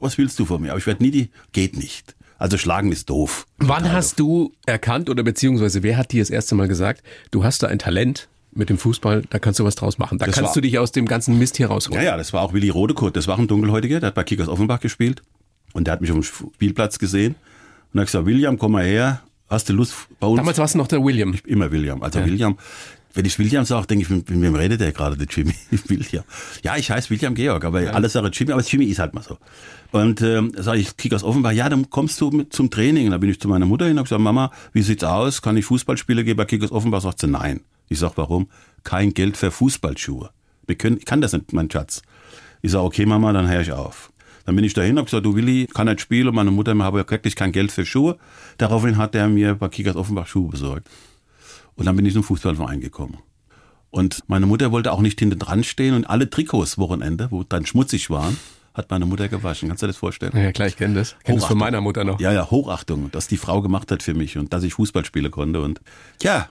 was willst du von mir? Aber ich werde nie die, geht nicht. Also schlagen ist doof. Wann hast du erkannt oder beziehungsweise wer hat dir das erste Mal gesagt, du hast da ein Talent mit dem Fußball, da kannst du was draus machen. Da Das kannst war- du dich aus dem ganzen Mist hier rausholen. Ja, ja, das war auch Willi Rodekurt. Das war ein Dunkelhäutiger, der hat bei Kickers Offenbach gespielt. Und der hat mich auf dem Spielplatz gesehen. Und hat gesagt, William, komm mal her. Hast du Lust bei uns? Damals warst du noch der William. Immer William. Also William, wenn ich William sage, denke ich, mit, mit wem redet der gerade, der Jimmy? *laughs* William. Ja, ich heiße William Georg, aber alle sagen Jimmy, aber Jimmy ist halt mal so. Und ähm, sage ich, Kickers Offenbach, ja, dann kommst du mit zum Training. Und dann bin ich zu meiner Mutter hin und gesagt, Mama, wie sieht's aus? Kann ich Fußballspiele gehen bei Kickers Offenbach? Sagt sie, nein. Ich sag, warum? Kein Geld für Fußballschuhe. Wir können, ich kann das nicht, mein Schatz. Ich sage, okay, Mama, dann höre ich auf. Dann bin ich dahin, hab gesagt, du Willi, kann nicht spielen. Und meine Mutter habe ja wirklich kein Geld für Schuhe. Daraufhin hat er mir bei Kickers Offenbach Schuhe besorgt. Und dann bin ich zum Fußballverein gekommen. Und meine Mutter wollte auch nicht hinten dran stehen und alle Trikots Wochenende, wo dann schmutzig waren, hat meine Mutter gewaschen. Kannst du dir das vorstellen? Ja, klar, ich kenne das. Kenn das von meiner Mutter noch. Ja, ja, Hochachtung, dass die Frau gemacht hat für mich und dass ich Fußball spielen konnte. Und ja,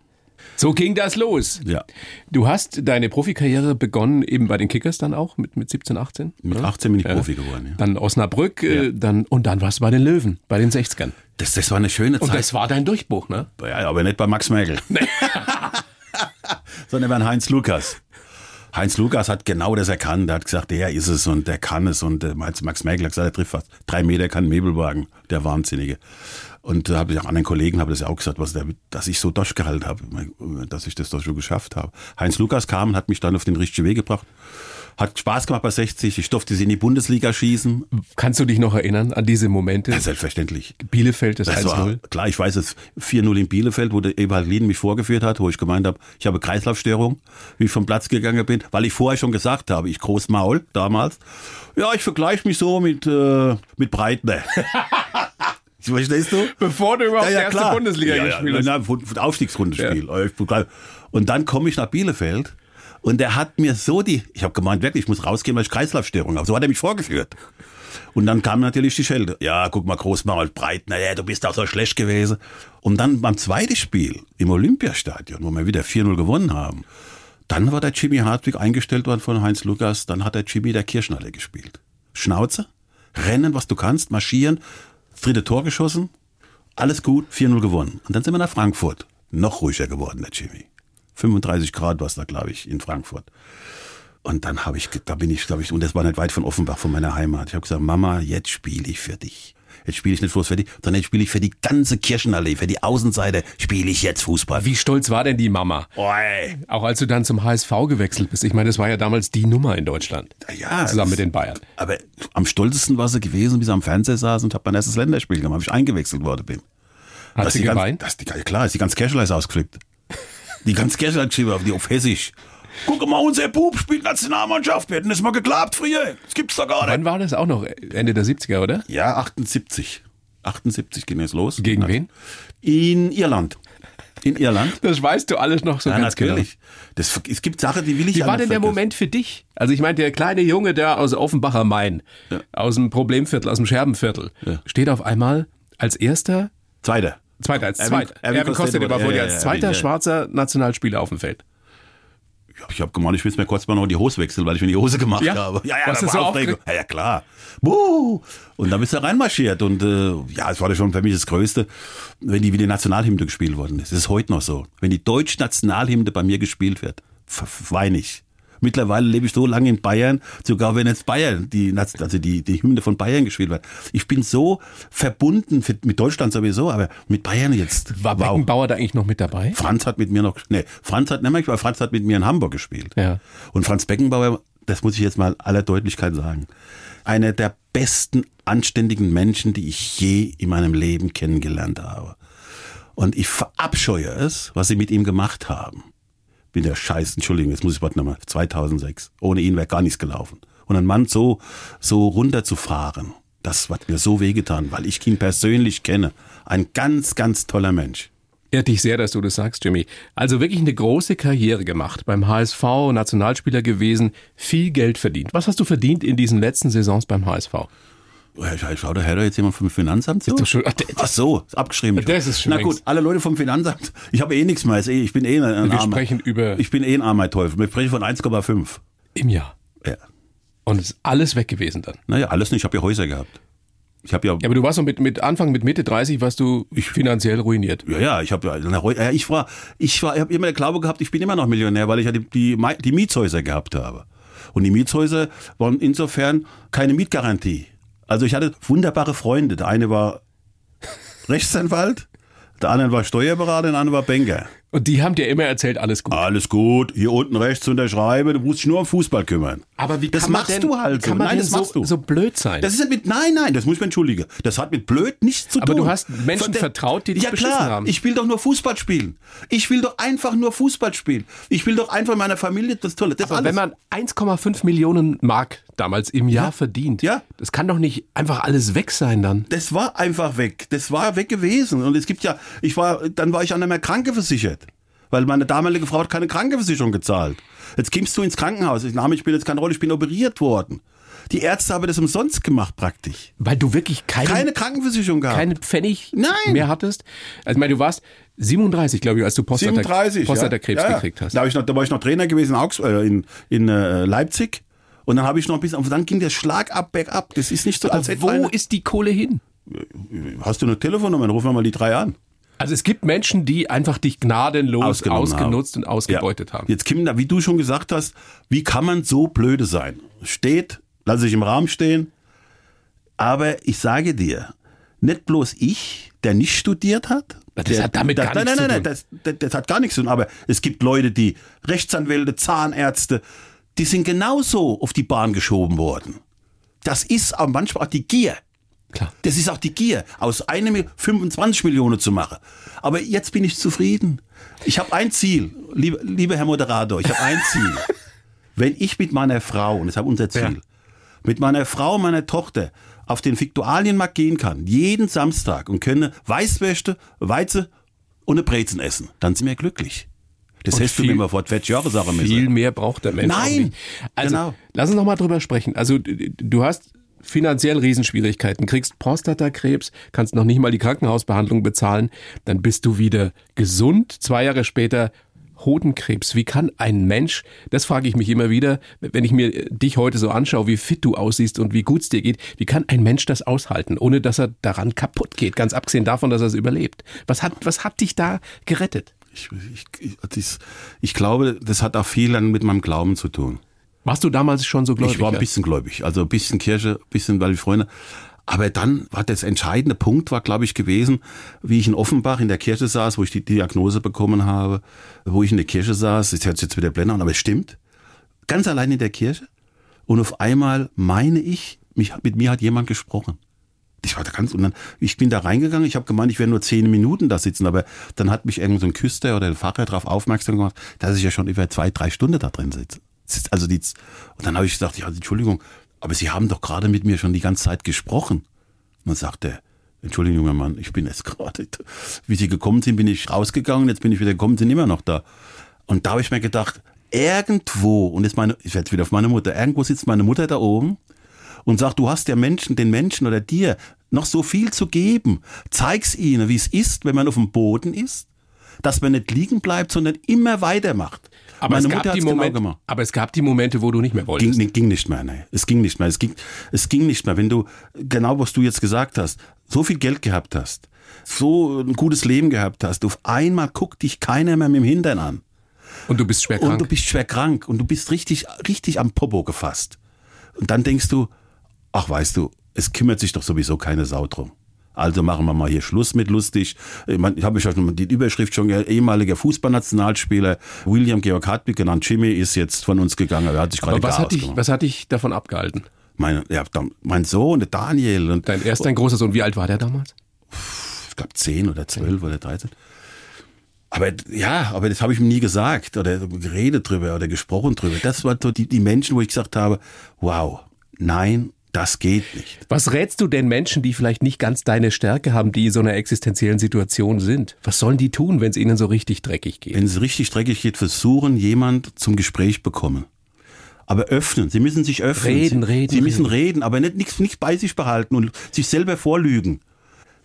So ging das los. Ja. Du hast deine Profikarriere begonnen eben bei den Kickers dann auch mit, mit 17, 18? mit oder? 18 bin ich Profi geworden. Ja. Dann Osnabrück, äh, dann, und dann warst du bei den Löwen, bei den 60ern. Das, das war eine schöne Und Zeit. das war dein Durchbruch, ne? Ja, aber nicht bei Max Merkel. *laughs* *laughs* Sondern bei Heinz Lukas. Heinz Lukas hat genau das erkannt. Er hat gesagt, der ist es und der kann es. Und äh, Max Merkel hat gesagt, er trifft fast drei Meter, kann einen Möbelwagen. Der Wahnsinnige. Und da habe ich auch anderen Kollegen habe das ja auch gesagt, was der, dass ich so durchgehalten habe, dass ich das doch schon geschafft habe. Heinz Lukas kam und hat mich dann auf den richtigen Weg gebracht. Hat Spaß gemacht bei 60. Ich durfte sie in die Bundesliga schießen. Kannst du dich noch erinnern an diese Momente? Ja, selbstverständlich. Bielefeld, das, Das war, 1-0. klar, ich weiß es, 4-0 in Bielefeld, wo der Ewald Lien mich vorgeführt hat, wo ich gemeint habe, ich habe Kreislaufstörung, wie ich vom Platz gegangen bin, weil ich vorher schon gesagt habe, ich groß Maul damals. Ja, ich vergleiche mich so mit, äh, mit Breitner. *laughs* Verstehst du? Bevor du überhaupt die erste Bundesliga ja, gespielt ja, hast. Nein, Aufstiegsrundenspiel. Und dann komme ich nach Bielefeld und der hat mir so die, ich habe gemeint, wirklich, ich muss rausgehen, weil ich Kreislaufstörung habe. So hat er mich vorgeführt. Und dann kam natürlich die Schelde. Ja, guck mal, Großmaul, breit, naja, du bist auch so schlecht gewesen. Und dann beim zweiten Spiel im Olympiastadion, wo wir wieder 4-0 gewonnen haben, dann war der Jimmy Hartwig eingestellt worden von Heinz Lukas. Dann hat der Jimmy der Kirschnalle gespielt. Schnauze, rennen, was du kannst, marschieren, dritte Tor geschossen, alles gut, 4-0 gewonnen. Und dann sind wir nach Frankfurt. Noch ruhiger geworden, der Jimmy. 35 Grad war es da, glaube ich, in Frankfurt. Und dann habe ich, da bin ich, glaube ich, und das war nicht weit von Offenbach, von meiner Heimat. Ich habe gesagt, Mama, jetzt spiele ich für dich. Jetzt spiele ich nicht bloß für dich, sondern jetzt spiele ich für die ganze Kirchenallee, für die Außenseite spiele ich jetzt Fußball. Wie stolz war denn die Mama? Oi. Auch als du dann zum HSV gewechselt bist. Ich meine, das war ja damals die Nummer in Deutschland. Ja, Zusammen mit den Bayern. Aber am stolzesten war sie gewesen, wie sie am Fernseher saß und habe mein erstes Länderspiel gemacht, wie ich eingewechselt worden bin. Hat Dass sie die ganz- geweint? dass die, klar, ist die ganz ist ausgeflippt. Die ganz hat geschrieben, auf die auf Hessisch. Guck mal, unser Bub spielt Nationalmannschaft. Wir hätten das mal geklappt früher. Das gibt's doch gar nicht. Wann war das auch noch? Ende der 70er, oder? Ja, 78. 78 ging es los. Gegen wen? In Irland. In Irland. Das weißt du alles noch so Ja, ganz genau. natürlich. Das, es gibt Sachen, die will ich Wie ja war denn der vergessen. Moment für dich? Also ich meine, der kleine Junge, der aus Offenbacher Main, aus dem Problemviertel, aus dem Scherbenviertel, Ja. steht auf einmal als erster, Zweiter. zweiter, als Erwin- zweiter. Erwin Erwin ja, dir ja, als ja, zweiter ja. schwarzer Nationalspieler auf dem Feld. Ja, Ich habe gemeint, ich muss mir kurz mal noch die Hose wechseln, weil ich mir die Hose gemacht Ja? habe. Ja, ja, das war so Aufregung. Ja, ja, klar. Buh. Und dann bist du reinmarschiert und äh, ja, es war schon für mich das Größte, wenn die wie die Nationalhymne gespielt worden ist. Das ist heute noch so. Wenn die deutsche Nationalhymne bei mir gespielt wird, weine ich. Mittlerweile lebe ich so lange in Bayern, sogar wenn jetzt Bayern, die, also die, die Hymne von Bayern gespielt wird. Ich bin so verbunden mit Deutschland sowieso, aber mit Bayern jetzt. War Beckenbauer da eigentlich noch mit dabei? Franz hat mit mir noch, nee, Franz hat mehr, weil Franz hat mit mir in Hamburg gespielt. Ja. Und Franz Beckenbauer, das muss ich jetzt mal aller Deutlichkeit sagen, einer der besten, anständigen Menschen, die ich je in meinem Leben kennengelernt habe. Und ich verabscheue es, was sie mit ihm gemacht haben. Bin der Scheiß, Entschuldigung, jetzt muss ich warte nochmal, 2006. Ohne ihn wäre gar nichts gelaufen. Und einen Mann so, so runterzufahren, das hat mir so wehgetan, weil ich ihn persönlich kenne. Ein ganz, ganz toller Mensch. Ehrt dich sehr, dass du das sagst, Jimmy. Also wirklich eine große Karriere gemacht. Beim HSV, Nationalspieler gewesen, viel Geld verdient. Was hast du verdient in diesen letzten Saisons beim HSV? Schau, da her, da jetzt jemand vom Finanzamt zu? Doch schon- ach, Ach so, ist abgeschrieben. Das ist schon Na gut, längst. alle Leute vom Finanzamt. *laughs* Ich habe eh nichts mehr. Ich bin eh ein Wir armer- sprechen über- Ich bin eh ein armer Teufel. Wir sprechen von 1,5. Im Jahr. Ja. Und ist alles weg gewesen dann. Naja, alles nicht. Ich habe ja Häuser gehabt. Ich habe ja, Ja, aber du warst so mit, mit Anfang, mit Mitte 30 warst du finanziell ruiniert. ja, ja, ich habe ja, ja, ich war, ich war, ich habe immer der Glaube gehabt, ich bin immer noch Millionär, weil ich ja die, die, die Mietshäuser gehabt habe. Und die Mietshäuser waren insofern keine Mietgarantie. Also ich hatte wunderbare Freunde. Der eine war Rechtsanwalt, der andere war Steuerberater, der andere war Banker. Und die haben dir immer erzählt, alles gut. Alles gut, hier unten rechts unterschreiben, du musst dich nur um Fußball kümmern. Aber wie das kann man machst denn, du halt so. Kann man nein, das machst so, du. so blöd sein? das ist ja mit, nein, nein, das muss ich mir entschuldigen. Das hat mit blöd nichts zu Aber tun. du hast Menschen Von der- vertraut, die dich ja, beschissen klar, haben. Ich will doch nur Fußball spielen. Ich will doch einfach nur Fußball spielen. Ich will doch einfach meiner Familie das Tolle. Das aber alles. wenn man 1,5 Millionen Mark damals im Jahr verdient, Ja. das kann doch nicht einfach alles weg sein dann. das war einfach weg. Das war weg gewesen. Und es gibt ja, ich war, dann war ich auch nicht mehr krankenversichert. Weil meine damalige Frau hat keine Krankenversicherung gezahlt. Jetzt kommst du ins Krankenhaus. Ich Name spielt jetzt keine Rolle, ich bin operiert worden. Die Ärzte haben das umsonst gemacht praktisch. Weil du wirklich keine, Keine Krankenversicherung gehabt. keinen Pfennig Nein. mehr hattest. Also ich meine, du warst 37, glaube ich, als du Prostata, 37, Prostatakrebs ja. Ja, ja. gekriegt hast. Da, ich noch, da war ich noch Trainer gewesen in, Augs äh, in, in äh, Leipzig. Und dann habe ich noch ein bisschen, und dann ging der Schlag ab, bergab. Das ist nicht so, als Aber hätte wo ist die Kohle hin? Hast du eine Telefonnummer? Dann rufen wir mal die drei an. Also es gibt Menschen, die einfach dich gnadenlos ausgenutzt haben. und ausgebeutet ja. haben. Jetzt, Kim, wie du schon gesagt hast, wie kann man so blöde sein? Steht, lass ich im Rahmen stehen. Aber ich sage dir, nicht bloß ich, der nicht studiert hat. Das der, hat damit gar nein, nichts nein, zu nein, tun. Das, das, das hat gar nichts zu tun. Aber es gibt Leute, die Rechtsanwälte, Zahnärzte, die sind genauso auf die Bahn geschoben worden. Das ist auch manchmal auch die Gier. Klar. Das ist auch die Gier, aus einem 25 Millionen zu machen. Aber jetzt bin ich zufrieden. Ich habe ein Ziel, liebe, lieber Herr Moderator, ich habe ein *laughs* Ziel. Wenn ich mit meiner Frau, und das ist unser Ziel, Ja. mit meiner Frau und meiner Tochter auf den Viktualienmarkt gehen kann, jeden Samstag und könne Weißwäsche, Weize und eine Brezen essen, dann sind wir glücklich. Das Und heißt du mir mal vor 20 Jahre sagen Viel mehr braucht der Mensch. Nein. Also, genau. lass uns noch mal drüber sprechen. Also, du hast finanziell Riesenschwierigkeiten, kriegst Prostatakrebs, kannst noch nicht mal die Krankenhausbehandlung bezahlen, dann bist du wieder gesund. Zwei Jahre später Hodenkrebs. Wie kann ein Mensch, das frage ich mich immer wieder, wenn ich mir dich heute so anschaue, wie fit du aussiehst und wie gut es dir geht, wie kann ein Mensch das aushalten, ohne dass er daran kaputt geht, ganz abgesehen davon, dass er es überlebt? Was hat, was hat dich da gerettet? Ich, ich, ich, ich glaube, das hat auch viel mit meinem Glauben zu tun. Warst du damals schon so gläubig? Ich war ein bisschen gläubig, also ein bisschen Kirche, ein bisschen, weil ich Freunde. Aber dann war das entscheidende Punkt, war glaube ich gewesen, wie ich in Offenbach in der Kirche saß, wo ich die Diagnose bekommen habe, wo ich in der Kirche saß, das hört sich jetzt wieder blender an, aber es stimmt. Ganz allein in der Kirche. Und auf einmal meine ich, mich, mit mir hat jemand gesprochen. Ich war da ganz, und dann, ich bin da reingegangen, ich habe gemeint, ich werde nur zehn Minuten da sitzen, aber dann hat mich irgend so ein Küster oder ein Pfarrer darauf aufmerksam gemacht, dass ich ja schon über zwei, drei Stunden da drin sitze. Also die, und dann habe ich gesagt, ja, Entschuldigung, aber Sie haben doch gerade mit mir schon die ganze Zeit gesprochen. Und dann sagt er, Entschuldigung, junger Mann, ich bin jetzt *laughs* gerade, wie Sie gekommen sind, bin ich rausgegangen, jetzt bin ich wieder gekommen, sind immer noch da. Und da habe ich mir gedacht, irgendwo, und jetzt meine, ich werde wieder auf meine Mutter, irgendwo sitzt meine Mutter da oben und sagt, du hast der Menschen, den Menschen oder dir noch so viel zu geben. Zeig's ihnen, wie es ist, wenn man auf dem Boden ist, dass man nicht liegen bleibt, sondern immer weitermacht. Aber, meine es gab Mutter die hat's genau Momente, gemacht. aber es gab die Momente, wo du nicht mehr wolltest. Ging, ging nicht mehr, ne. Es ging nicht mehr. Es ging, es ging nicht mehr. Wenn du, genau was du jetzt gesagt hast, so viel Geld gehabt hast, so ein gutes Leben gehabt hast, auf einmal guckt dich keiner mehr mit dem Hintern an. und du bist schwer Und krank. du bist schwer krank und du bist richtig, richtig am Popo gefasst. Und dann denkst du, ach weißt du, es kümmert sich doch sowieso keine Sau drum. Also machen wir mal hier Schluss mit lustig. Ich, mein, ich habe ja schon die Überschrift schon ehemaliger Fußballnationalspieler William Georg Hartwig, genannt Jimmy, ist jetzt von uns gegangen. Er hat sich gerade aber was hat, dich, was hat dich davon abgehalten? Mein, ja, mein Sohn, Daniel, und Dein erster, dein großer Sohn, wie alt war der damals? ich glaube 10 oder 12 oder 13. Aber ja, aber das habe ich ihm nie gesagt oder geredet drüber oder gesprochen drüber. Das waren so die, die Menschen, wo ich gesagt habe, wow, nein, das geht nicht. Was rätst du den Menschen, die vielleicht nicht ganz deine Stärke haben, die in so einer existenziellen Situation sind? Was sollen die tun, wenn es ihnen so richtig dreckig geht? Wenn es richtig dreckig geht, versuchen, jemand zum Gespräch bekommen. Aber öffnen. Sie müssen sich öffnen. Reden, Sie, reden, Sie müssen reden, aber nicht nichts nicht bei sich behalten und sich selber vorlügen.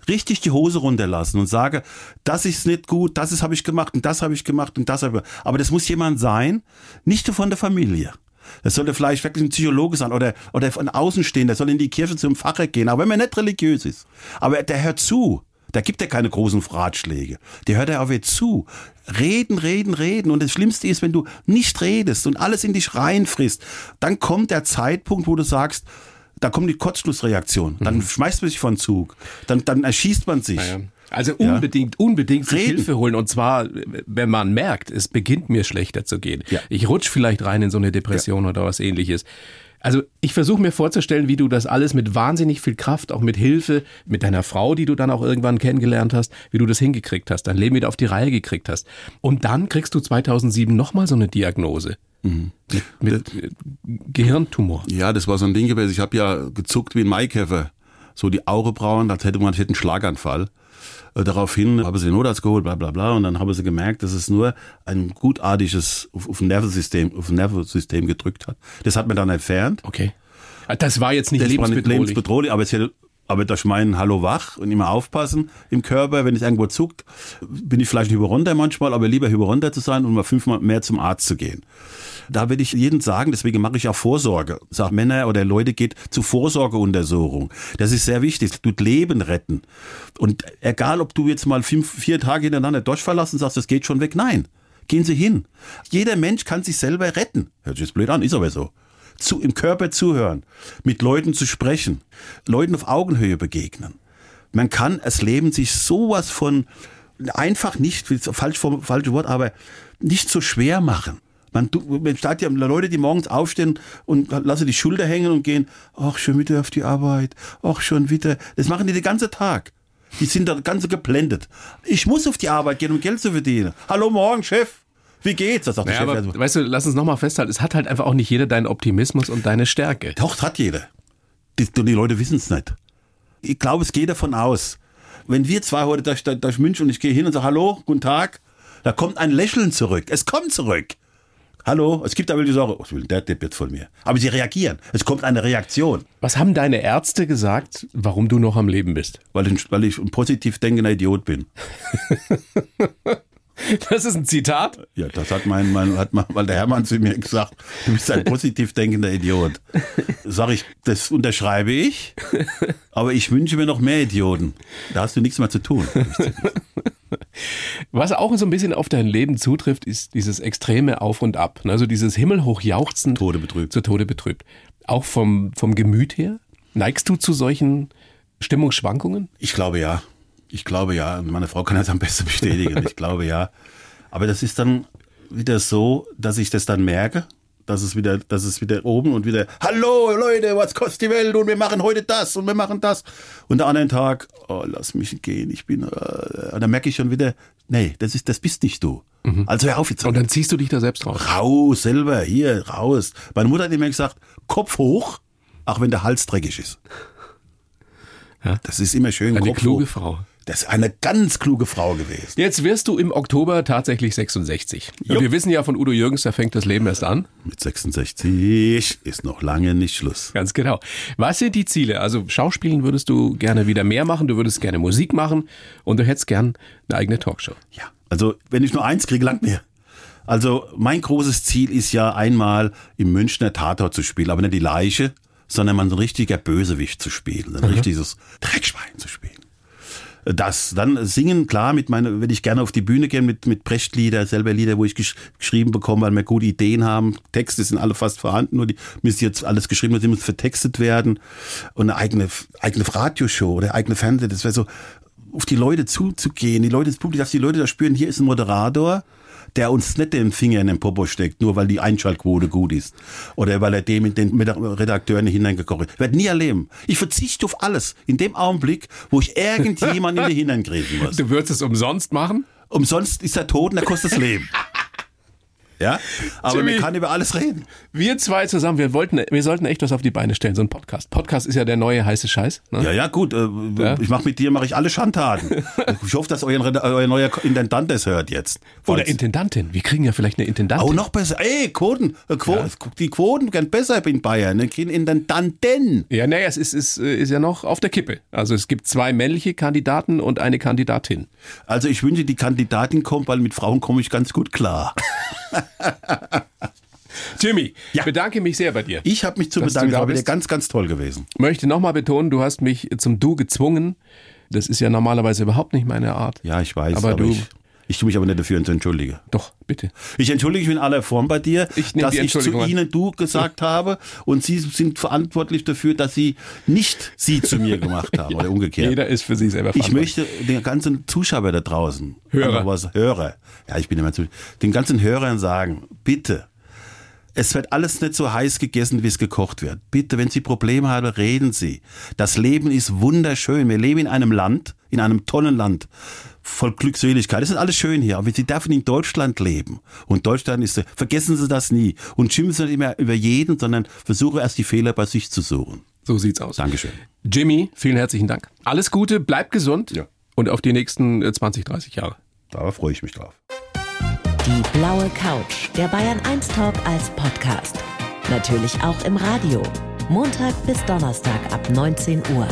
Richtig die Hose runterlassen und sage, das ist nicht gut, das habe ich gemacht und das habe ich gemacht und das habe ich. Aber das muss jemand sein, nicht von der Familie. Das sollte vielleicht wirklich ein Psychologe sein oder, oder von außen stehen, der soll in die Kirche zum Pfarrer gehen, auch wenn man nicht religiös ist. Aber der hört zu. Da gibt er keine großen Ratschläge. Der hört er auch wieder zu. Reden, reden, reden. Und das Schlimmste ist, wenn du nicht redest und alles in dich reinfrisst, dann kommt der Zeitpunkt, wo du sagst, da kommt die Kurzschlussreaktion. Dann schmeißt man sich von Zug. Dann, dann erschießt man sich. Ja. Also unbedingt, unbedingt sich Reden. Hilfe holen. Und zwar, wenn man merkt, es beginnt mir schlechter zu gehen. Ja. Ich rutsch vielleicht rein in so eine Depression oder was ähnliches. Also ich versuche mir vorzustellen, wie du das alles mit wahnsinnig viel Kraft, auch mit Hilfe, mit deiner Frau, die du dann auch irgendwann kennengelernt hast, wie du das hingekriegt hast, dein Leben wieder auf die Reihe gekriegt hast. Und dann kriegst du 2007 nochmal so eine Diagnose. Mit, mit äh, Gehirntumor. Ja, das war so ein Ding gewesen. Ich habe ja gezuckt wie ein Maikäfer. So die Augenbrauen, als hätte man hätte einen Schlaganfall. Äh, Daraufhin habe sie den Notarzt geholt, bla bla bla, und dann habe sie gemerkt, dass es nur ein gutartiges auf, auf ein Nervensystem, auf ein Nervensystem gedrückt hat. Das hat man dann entfernt. Okay. Das war jetzt nicht Das war nicht lebensbedrohlich. lebensbedrohlich, aber es hätte aber durch meinen Hallo wach und immer aufpassen im Körper, wenn es irgendwo zuckt, bin ich vielleicht Hyperonder manchmal, aber lieber Hyperonder zu sein und mal fünfmal mehr zum Arzt zu gehen. Da will ich jedem sagen, deswegen mache ich auch Vorsorge. Sag Männer oder Leute, geht zu Vorsorgeuntersuchung. Das ist sehr wichtig. Das tut Leben retten. Und egal, ob du jetzt mal fünf, vier Tage hintereinander Durchfall lassen und sagst, das geht schon weg. Nein. Gehen Sie hin. Jeder Mensch kann sich selber retten. Hört sich jetzt blöd an, ist aber so zu, im Körper zuhören, mit Leuten zu sprechen, Leuten auf Augenhöhe begegnen. Man kann das Leben sich sowas von einfach nicht, falsch, falsche Wort, aber nicht so schwer machen. Man, man statt ja Leute, die morgens aufstehen und lassen die Schulter hängen und gehen, ach, schon wieder auf die Arbeit, ach, schon wieder. Das machen die den ganzen Tag. Die sind da ganz geblendet. Ich muss auf die Arbeit gehen, um Geld zu verdienen. Hallo, morgen, Chef. Wie geht's? Das sagt Naja, der Chef. aber weißt du, lass uns nochmal festhalten, es hat halt einfach auch nicht jeder deinen Optimismus und deine Stärke. Doch, das hat jeder. Die, die Leute wissen es nicht. Ich glaube, es geht davon aus, wenn wir zwei heute durch, durch München und ich gehe hin und sage, hallo, guten Tag, da kommt ein Lächeln zurück. Es kommt zurück. Hallo, es gibt aber die Sache, was will der Depp jetzt von mir? Aber sie reagieren. Es kommt eine Reaktion. Was haben deine Ärzte gesagt, warum du noch am Leben bist? Weil ich, weil ich ein positiv denkender Idiot bin. *laughs* *laughs* Das ist ein Zitat? Ja, das hat mein, mein hat mal, der Hermann zu mir gesagt, du bist ein positiv denkender Idiot. Sag ich, das unterschreibe ich, aber ich wünsche mir noch mehr Idioten. Da hast du nichts mehr zu tun. Was auch so ein bisschen auf dein Leben zutrifft, ist dieses extreme Auf und Ab. Also dieses himmelhoch jauchzen. Tode betrübt. Zu Tode betrübt. Auch vom, vom Gemüt her? Neigst du zu solchen Stimmungsschwankungen? Ich glaube ja. Ich glaube ja. Meine Frau kann das am besten bestätigen. Ich glaube ja. Aber das ist dann wieder so, dass ich das dann merke, dass es wieder, dass es wieder oben und wieder, hallo Leute, was kostet die Welt und wir machen heute das und wir machen das. Und der anderen Tag, oh, lass mich gehen, ich bin, äh, dann merke ich schon wieder, nee, das ist, das bist nicht du. Mhm. Also hör auf jetzt. Und dann ziehst du dich da selbst raus. Raus, selber, hier, raus. Meine Mutter hat immer gesagt, Kopf hoch, auch wenn der Hals dreckig ist. Ja? Das ist immer schön. Eine Kopf kluge hoch. Frau. Das ist eine ganz kluge Frau gewesen. Jetzt wirst du im Oktober tatsächlich 66. Und wir wissen ja von Udo Jürgens, da fängt das Leben erst an. Mit 66 ist noch lange nicht Schluss. Ganz genau. Was sind die Ziele? Also Schauspielen würdest du gerne wieder mehr machen, du würdest gerne Musik machen und du hättest gern eine eigene Talkshow. Ja, also wenn ich nur eins kriege, langt mir. Also mein großes Ziel ist ja einmal im Münchner Tatort zu spielen, aber nicht die Leiche, sondern mal ein richtiger Bösewicht zu spielen, ein mhm. richtiges Dreckschwein zu spielen das. Dann singen, klar, mit meiner, würde ich gerne auf die Bühne gehen mit, mit Brecht-Lieder, selber Lieder, wo ich gesch geschrieben bekomme, weil wir gute Ideen haben. Texte sind alle fast vorhanden, nur die müssen jetzt alles geschrieben und die müssen vertextet werden. Und eine eigene, eigene Radioshow oder eigene Fernsehen, das wäre so, auf die Leute zuzugehen, die Leute, das Publikum, dass die Leute da spüren, hier ist ein Moderator, der uns nicht den Finger in den Popo steckt, nur weil die Einschaltquote gut ist. Oder weil er dem in den Redakteuren hineingekocht hat. Wird nie erleben. Ich verzichte auf alles. In dem Augenblick, wo ich irgendjemanden in die *laughs* Hintern kriegen muss. Du würdest es umsonst machen? Umsonst ist er tot und er kostet das Leben. *laughs* Ja, aber Jimmy, man kann über alles reden. Wir zwei zusammen, wir wollten, wir sollten echt was auf die Beine stellen, so ein Podcast. Podcast ist ja der neue heiße Scheiß. Ne? Ja, ja, gut. Äh, ja? Ich mache mit dir mache ich alle Schandtaten. *laughs* ich hoffe, dass euer, euer neuer Intendant das hört jetzt. Oder Intendantin. Wir kriegen ja vielleicht eine Intendantin. Oh, noch besser. Ey, Quoten. Äh, Quo ja. Die Quoten gehen besser in Bayern. Eine Intendantin. Ja, naja, es ist, ist, äh, ist ja noch auf der Kippe. Also es gibt zwei männliche Kandidaten und eine Kandidatin. Also ich wünsche, die Kandidatin kommt, weil mit Frauen komme ich ganz gut klar. *laughs* *laughs* Jimmy, ja. bedanke mich sehr bei dir. Ich habe mich zu bedanken, war wieder ganz, ganz toll gewesen. Möchte nochmal betonen, du hast mich zum Du gezwungen. Das ist ja normalerweise überhaupt nicht meine Art. Ja, ich weiß, aber, aber du. Ich, ich tue mich aber nicht dafür entschuldige. Doch, bitte. Ich entschuldige mich in aller Form bei dir, ich dass ich zu Ihnen du gesagt habe und Sie sind verantwortlich dafür, dass Sie nicht Sie zu mir *laughs* gemacht haben ja, oder umgekehrt. Jeder ist für sich selber verantwortlich. Ich möchte den ganzen Zuschauer da draußen, Hörer, was, Hörer, ja, ich bin immer zu, den ganzen Hörern sagen, bitte, es wird alles nicht so heiß gegessen, wie es gekocht wird. Bitte, wenn Sie Probleme haben, reden Sie. Das Leben ist wunderschön. Wir leben in einem Land, in einem tollen Land, voll Glückseligkeit. Das ist alles schön hier. Aber Sie dürfen in Deutschland leben. Und Deutschland ist, vergessen Sie das nie. Und schimpfen Sie nicht immer über jeden, sondern versuche erst die Fehler bei sich zu suchen. So sieht's aus. Dankeschön. Jimmy, vielen herzlichen Dank. Alles Gute, bleib gesund. Ja. Und auf die nächsten 20, äh, 30 Jahre. Da freue ich mich drauf. Die blaue Couch, der Bayern 1 Talk als Podcast. Natürlich auch im Radio. Montag bis Donnerstag ab 19 Uhr.